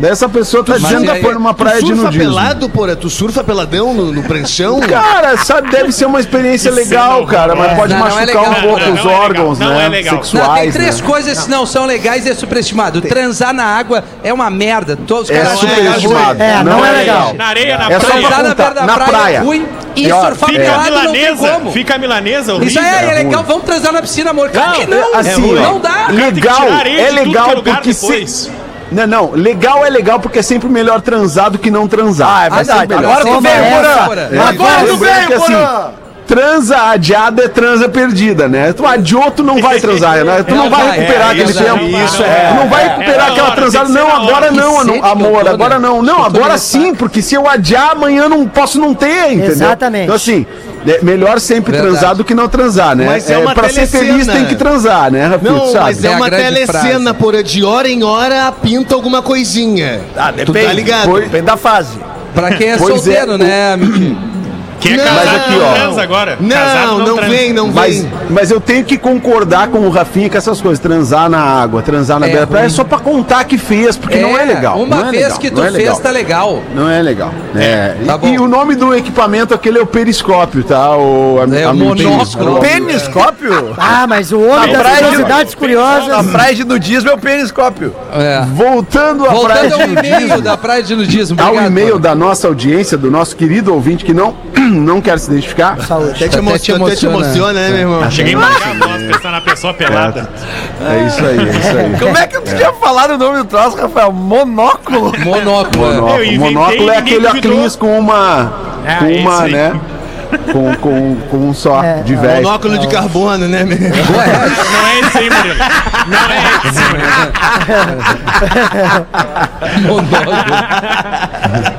Daí essa pessoa tá dizendo que aí? foi numa praia tu de surfa nudismo. pelado, porra? Tu surfa peladão no, no pranchão? Cara, sabe, deve ser uma experiência Isso legal, não- cara, mas é. pode Não, não é machucar legal. um Não, pouco não, os não é legal. órgãos, Não né? é legal. Não, Sexuais. tem três né? coisas que não são legais e é superestimado. Transar na água é uma merda. Todos os É caras superestimado. É, não é legal. Na areia, na É praia. pra Transar na beira da na praia, praia. é ruim e surfar Fica a pelado não tem milanesa. como. Fica a milanesa horrível. Isso aí é, é legal, vamos transar na piscina, amor. Claro que não, assim, não dá. tem que Legal, é é legal porque se... Não, não, legal é legal porque é sempre melhor transar do que não transar. Ah, é verdade. Agora tu veio, Porã. Porã. É, Agora tu lembrando veio, assim, Porã. Transa adiada é transa perdida, né? Tu adiou, tu não vai transar, né? Tu não, vai [LAUGHS] vai, recuperar é, aquele tempo. isso é. Tu não vai é, recuperar é aquela transada. Não, agora Que não, amor, agora não. Não, agora sim, porque se eu adiar, amanhã eu não posso não ter, entendeu? Exatamente. Então assim, é melhor sempre Verdade. transar do que não transar, né? Mas é uma pra ser telecena. feliz tem que transar, né, Rafinha? Não, Tu sabe? mas É é uma telecena, porra. De hora em hora pinta alguma coisinha. Ah, Tu depende. tá ligado? Foi- Depende da fase. Pra quem é Pois é, solteiro, né? [CLEARS THROAT] Quem é Não, casado mas aqui, não ó. transa agora. Não, Casado não, transa. vem, não Mas, vem. mas eu tenho que concordar com o Rafinha com essas coisas. Transar na água, transar na É beira da praia é só pra contar que fez, porque não é legal. Uma não é vez legal, que tu não é fez, legal. tá legal. Não é legal. É. tá e, e o nome do equipamento aquele é o periscópio, tá? O, a, É, o monóculo. Pênis. Peniscópio? Ah, mas o homem Na das praia de- curiosidades Na curiosas. praia de nudismo é o peniscópio. É. Voltando à praia Voltando ao de e-mail nudismo. da Praia de Nudismo. Ao e-mail da nossa audiência, do nosso querido ouvinte que não, não quer se identificar. Saúde. Até te, Até emociona, te até te emociona. né, meu irmão? Cheguei a embarcar a voz pensando na pessoa pelada. É isso aí, é isso aí. Como é que tu tinha falado o nome do troço, Rafael? Monóculo. Monóculo. é. Eu Monóculo, inventei monóculo é aquele óculos com uma. Ah, com uma, né? Com, com, com um só É, de velho. Monóculo de carbono, né, meu? Não é esse aí, Murilo. Não é esse, Murilo.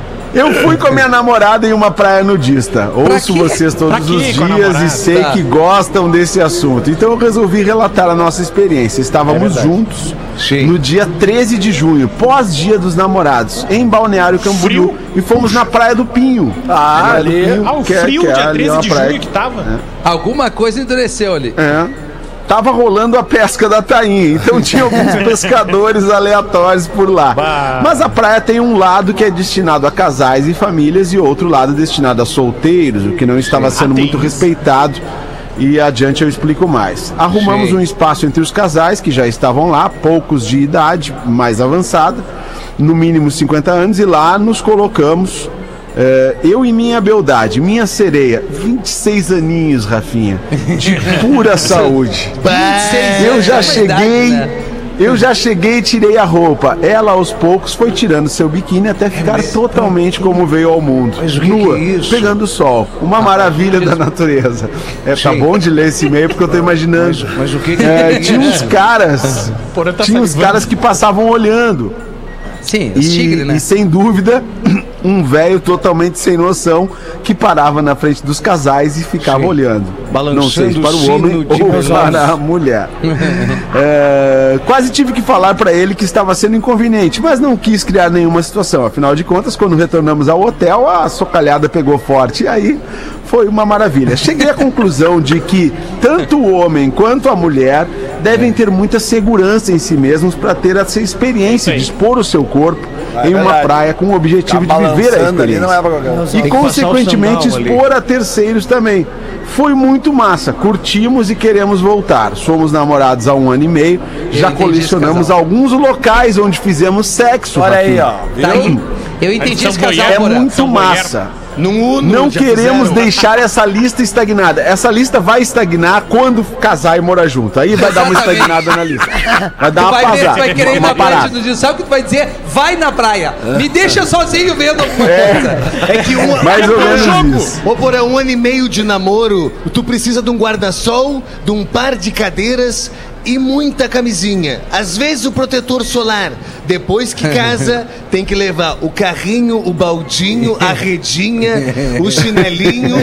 [LAUGHS] [LAUGHS] Eu fui com a minha namorada em uma praia nudista. Ouço vocês todos os dias e sei Tá. que gostam desse assunto. Então eu resolvi relatar a nossa experiência. Estávamos juntos no dia 13 de junho, pós-dia dos namorados, em Balneário Camboriú. Frio. E fomos na Praia do Pinho. Ah, ali. Pinho, Ah, o que é- frio, que é dia ali 13 uma de praia junho que tava. Alguma coisa endureceu ali. É. Tava rolando a pesca da tainha, então tinha alguns [LAUGHS] pescadores aleatórios por lá. Bah. Mas a praia tem um lado que é destinado a casais e famílias e outro lado destinado a solteiros, o que não estava sendo muito respeitado. E adiante eu explico mais. Arrumamos um espaço entre os casais que já estavam lá, poucos de idade mais avançada, no mínimo 50 anos, e lá nos colocamos. Eh, eu e minha beldade, minha sereia, 26 aninhos, Rafinha, de pura [LAUGHS] saúde. 26 Eu anos já é cheguei, né? Eu já cheguei e tirei a roupa. Ela, aos poucos, foi tirando seu biquíni até ficar totalmente como veio ao mundo. Mas o que nua, que é isso? pegando o sol. Uma maravilha da natureza. É, tá bom de ler esse e-mail porque eu tô imaginando. Mas o que que É, é tinha uns caras. Tá tinha uns caras que passavam olhando. Sim, os E, tigres, né? e sem dúvida, [CLEARS THROAT] um velho totalmente sem noção que parava na frente dos casais e ficava olhando. Balançando Não sei se para o homem de ou para a mulher. É, quase tive que falar para ele que estava sendo inconveniente, mas não quis criar nenhuma situação. Afinal de contas, quando retornamos ao hotel, a socalhada pegou forte. E aí foi uma maravilha. Cheguei à conclusão de que tanto o homem quanto a mulher devem ter muita segurança em si mesmos para ter essa experiência de expor o seu corpo em uma verdade. praia com o objetivo Tá de viver a balançando ali, experiência. não é pra qualquer um. E consequentemente expor a terceiros também. Foi muito massa, curtimos e queremos voltar. Somos namorados há um ano e meio, já entendi colecionamos esse casal. alguns locais onde fizemos sexo. Olha aí, Rafinha. ó. Tá aí. Eu entendi esse casal, Goiás É Porã. muito São massa. Num Uno, Não queremos fizeram. deixar essa lista estagnada. Essa lista vai estagnar quando casar e morar junto. Aí vai dar uma estagnada na lista. Vai dar Tu uma vai, ver, tu pasada. vai querer ir uma na praia parada. no dia. Sabe o que tu vai dizer? Vai na praia. Me deixa sozinho vendo alguma coisa. É que um, Mais ou um menos jogo. isso. Ô, por um ano e meio de namoro, tu precisa de um guarda-sol, de um par de cadeiras e muita camisinha. Às vezes o protetor solar. Depois que casa, [LAUGHS] tem que levar o carrinho, o baldinho, a redinha, o chinelinho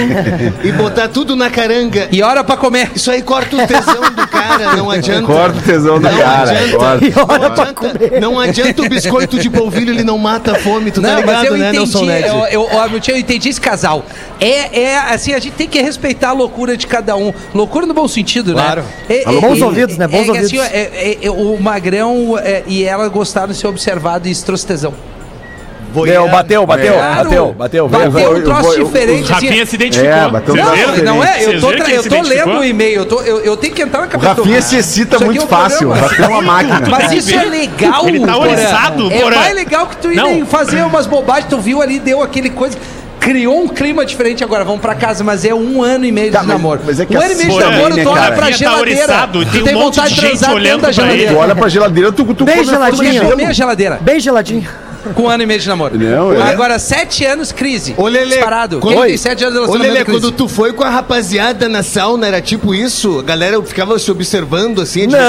e botar tudo na caranga. E hora pra comer. Isso aí corta o tesão do cara, não [LAUGHS] adianta. Corta o tesão do Não cara. adianta. corta. E hora Não pra adianta, não adianta o biscoito de polvilho, ele não mata a fome, tu tá Não, mas ligado, eu né, Nelson entendi, Ned? eu, eu, ó, meu tio, eu entendi esse casal. É, é, assim, a gente tem que respeitar a loucura de cada um. Loucura no bom sentido, Claro. né? É, Alô, bons ouvidos, né? Bons é, que, ouvidos. assim, ó, é- é- é, o Magrão é, e ela gostaram de ser observado e isso trouxe tesão. Deu, bateu, bateu, Claro. bateu, bateu. Bateu veio. um troço vou- diferente. O Rafinha assim. se identificou. É, bateu um viram? diferente. Não é? Eu tô, eu tô lendo o e-mail, eu, tô, eu, eu tenho que entrar na O cabeça do Rafinha se excita muito é fácil. O. Rafinha é [LAUGHS] uma máquina. Mas isso é legal, Ele tá oriçado, É mais legal que tu ir Não. fazer umas bobagens, tu viu ali, deu aquele coisa. Criou um clima diferente agora, vamos pra casa, mas é um ano e meio Tá, de mas- namoro. mas é que um ano e meio de namoro, né, tu olha cara? pra tá geladeira. oriçado, tu tem um vontade de transar dentro da geladeira. Tu olha pra geladeira, tu, tu Bem geladinho. a geladeira. Bem geladinho. Com um ano e meio de namoro. Não, é. Agora, sete anos, crise. Ô, Lelê, Disparado. quando- Quem Oi. tem sete anos de Ô, relacionamento Lelê, crise? quando tu foi com a rapaziada na sauna, era tipo isso? A galera ficava se observando assim. Não,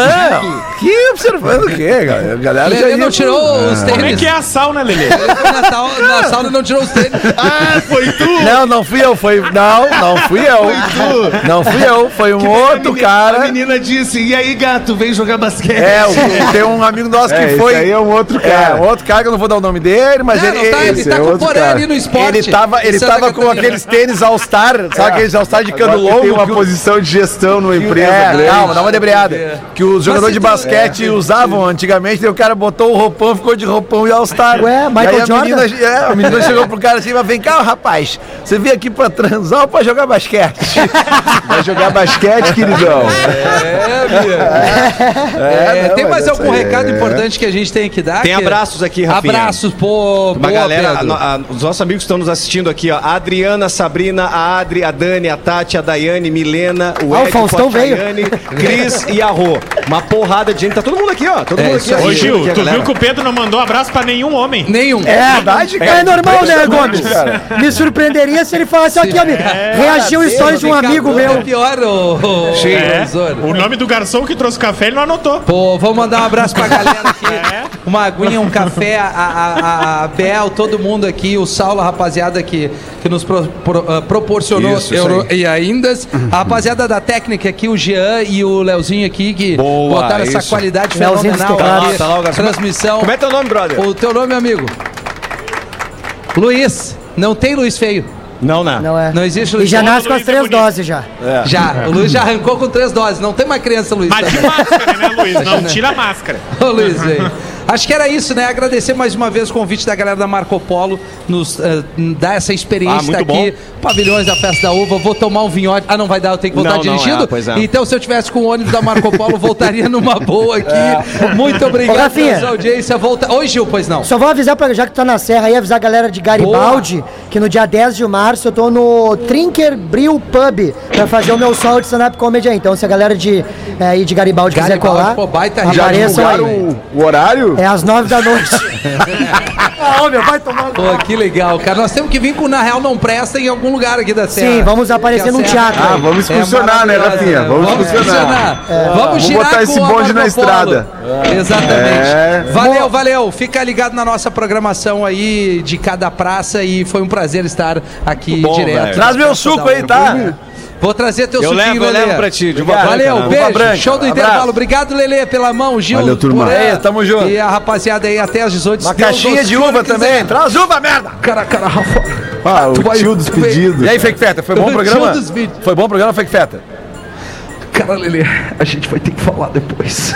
que observando o quê, galera? A galera Lelê já não tirou os tênis. Como é que é a sauna, Lelê? Ele foi na, sal- na sauna não tirou os tênis. Ah, foi tu! Não, não fui eu, foi. Não, não fui eu. Não fui eu, foi um outro a menina, cara. A menina disse, e aí, gato, vem jogar basquete. É, tem um amigo nosso que É, esse foi. aí é um outro É, cara. um outro cara que eu não vou dar o nome dele, mas Não, ele. não tá, ele esse tá é ali no esporte. Ele tava, ele tava com aqueles tênis All-Star, sabe aqueles All-Star de cano ele longo? tem uma que o- posição de gestão numa empresa É, grande. calma, dá uma debreada. Que os jogadores de basquete usavam antigamente, daí o cara botou o roupão, ficou de roupão e All-Star. Ué, Michael E aí a Jordan? menina, é, a menina chegou pro cara assim, mas vem cá, rapaz, você veio aqui pra transar ou pra jogar basquete? [LAUGHS] Vai jogar basquete, queridão. É, não, tem mais algum recado importante que a gente tem que dar? Tem abraços aqui, Rafinha. Abraços, pô. Uma boa, galera, a- a- os nossos amigos que estão nos assistindo aqui, ó. A Adriana, a Sabrina, a Adri, a Dani, a Tati, a Daiane, Milena, o Ah, o Faustão veio. Cris e a Rô. Uma porrada de gente. Tá todo mundo aqui, ó. Todo É, mundo aqui. Ô, Gil, aqui, tu galera. viu que o Pedro não mandou abraço pra nenhum homem? Nenhum. É verdade, cara. É normal, né, Gomes? Me surpreenderia se ele falasse aqui, amigo. Reagiu histórias de um amigo É meu. pior, ô. É. O nome do garçom que trouxe o café ele não anotou. Pô, vamos mandar um abraço pra galera aqui. [LAUGHS] Uma aguinha, um café, a, a, a- Bel, todo mundo aqui, o Saulo, a rapaziada que, que nos pro- pro- ah, proporcionou Isso, isso euro, e ainda. A rapaziada da técnica aqui, o Jean e o Leozinho aqui, que Boa, botaram essa isso. qualidade Leozinho fenomenal. aqui, Tá lá o garçom. transmissão. Como é teu nome, brother? O teu nome, amigo? Luiz. Não tem Luiz feio. Não, não. Não é. Não existe E Luiz já feio. nasce com as é três bonito. doses já. Já. O Luiz já arrancou com três doses. Não tem mais criança, Luiz. Mas de máscara, né, Luiz? Não, [LAUGHS] tira a máscara. Ô, Luiz, velho. Acho que era isso, né? Agradecer mais uma vez o convite da galera da Marco Polo, nos eh, dar essa experiência Ah, muito aqui. Pavilhões da Festa da Uva, vou tomar um vinhote. Ah, não vai dar, eu tenho que voltar Não, não, dirigindo. é, pois é. Então, se eu tivesse com o ônibus da Marco Polo, voltaria numa boa aqui. Muito Ô, obrigado pela sua audiência. Volta... Oi, Gil, pois não. Só vou avisar, pra, já que tá na serra aí, avisar a galera de Garibaldi que no dia 10 de março eu tô no Trinker Brew Pub pra fazer o meu sol de stand-up comedy aí. Então, se a galera de, é, aí de Garibaldi, quiser Garibaldi, colar, pô, baita Já apareçam aí. o, o horário? É às 9 da noite. [LAUGHS] ah, meu, vai tomar. Pô, que legal, cara. Nós temos que vir com o Na Real Não Presta em algum lugar aqui da Serra. Sim, vamos aparecer num teatro. Ah, vamos é excursionar, né, Rafinha? Vamos Vamos excursionar. excursionar. Vamos Vamos girar botar esse bonde na estrada. Exatamente. É. Valeu, valeu. Fica ligado na nossa programação aí de cada praça e foi um prazer estar aqui direto. Traz meu suco aí, tá? Vou trazer teu Eu suquinho, levo, eu Lelê. levo pra ti, de uva Valeu, branca, beijo. Branca. Show do Abraço. intervalo. Obrigado, Lelê, pela mão. Gil, Valeu, turma. Porã. É, tamo junto. E a rapaziada aí até às 18 Uma caixinha de uva quiser. também. Traz uva, merda! Cara, cara, Rafa. Ah, o Tu vai- tio tu despedido. E aí, Fake Feta, foi bom o programa? dos. Foi bom o programa, Fake Feta? Cara, Lelê, a gente vai ter que falar depois.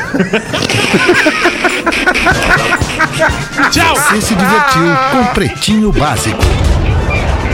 Tchau! Você se divertiu com Pretinho Básico.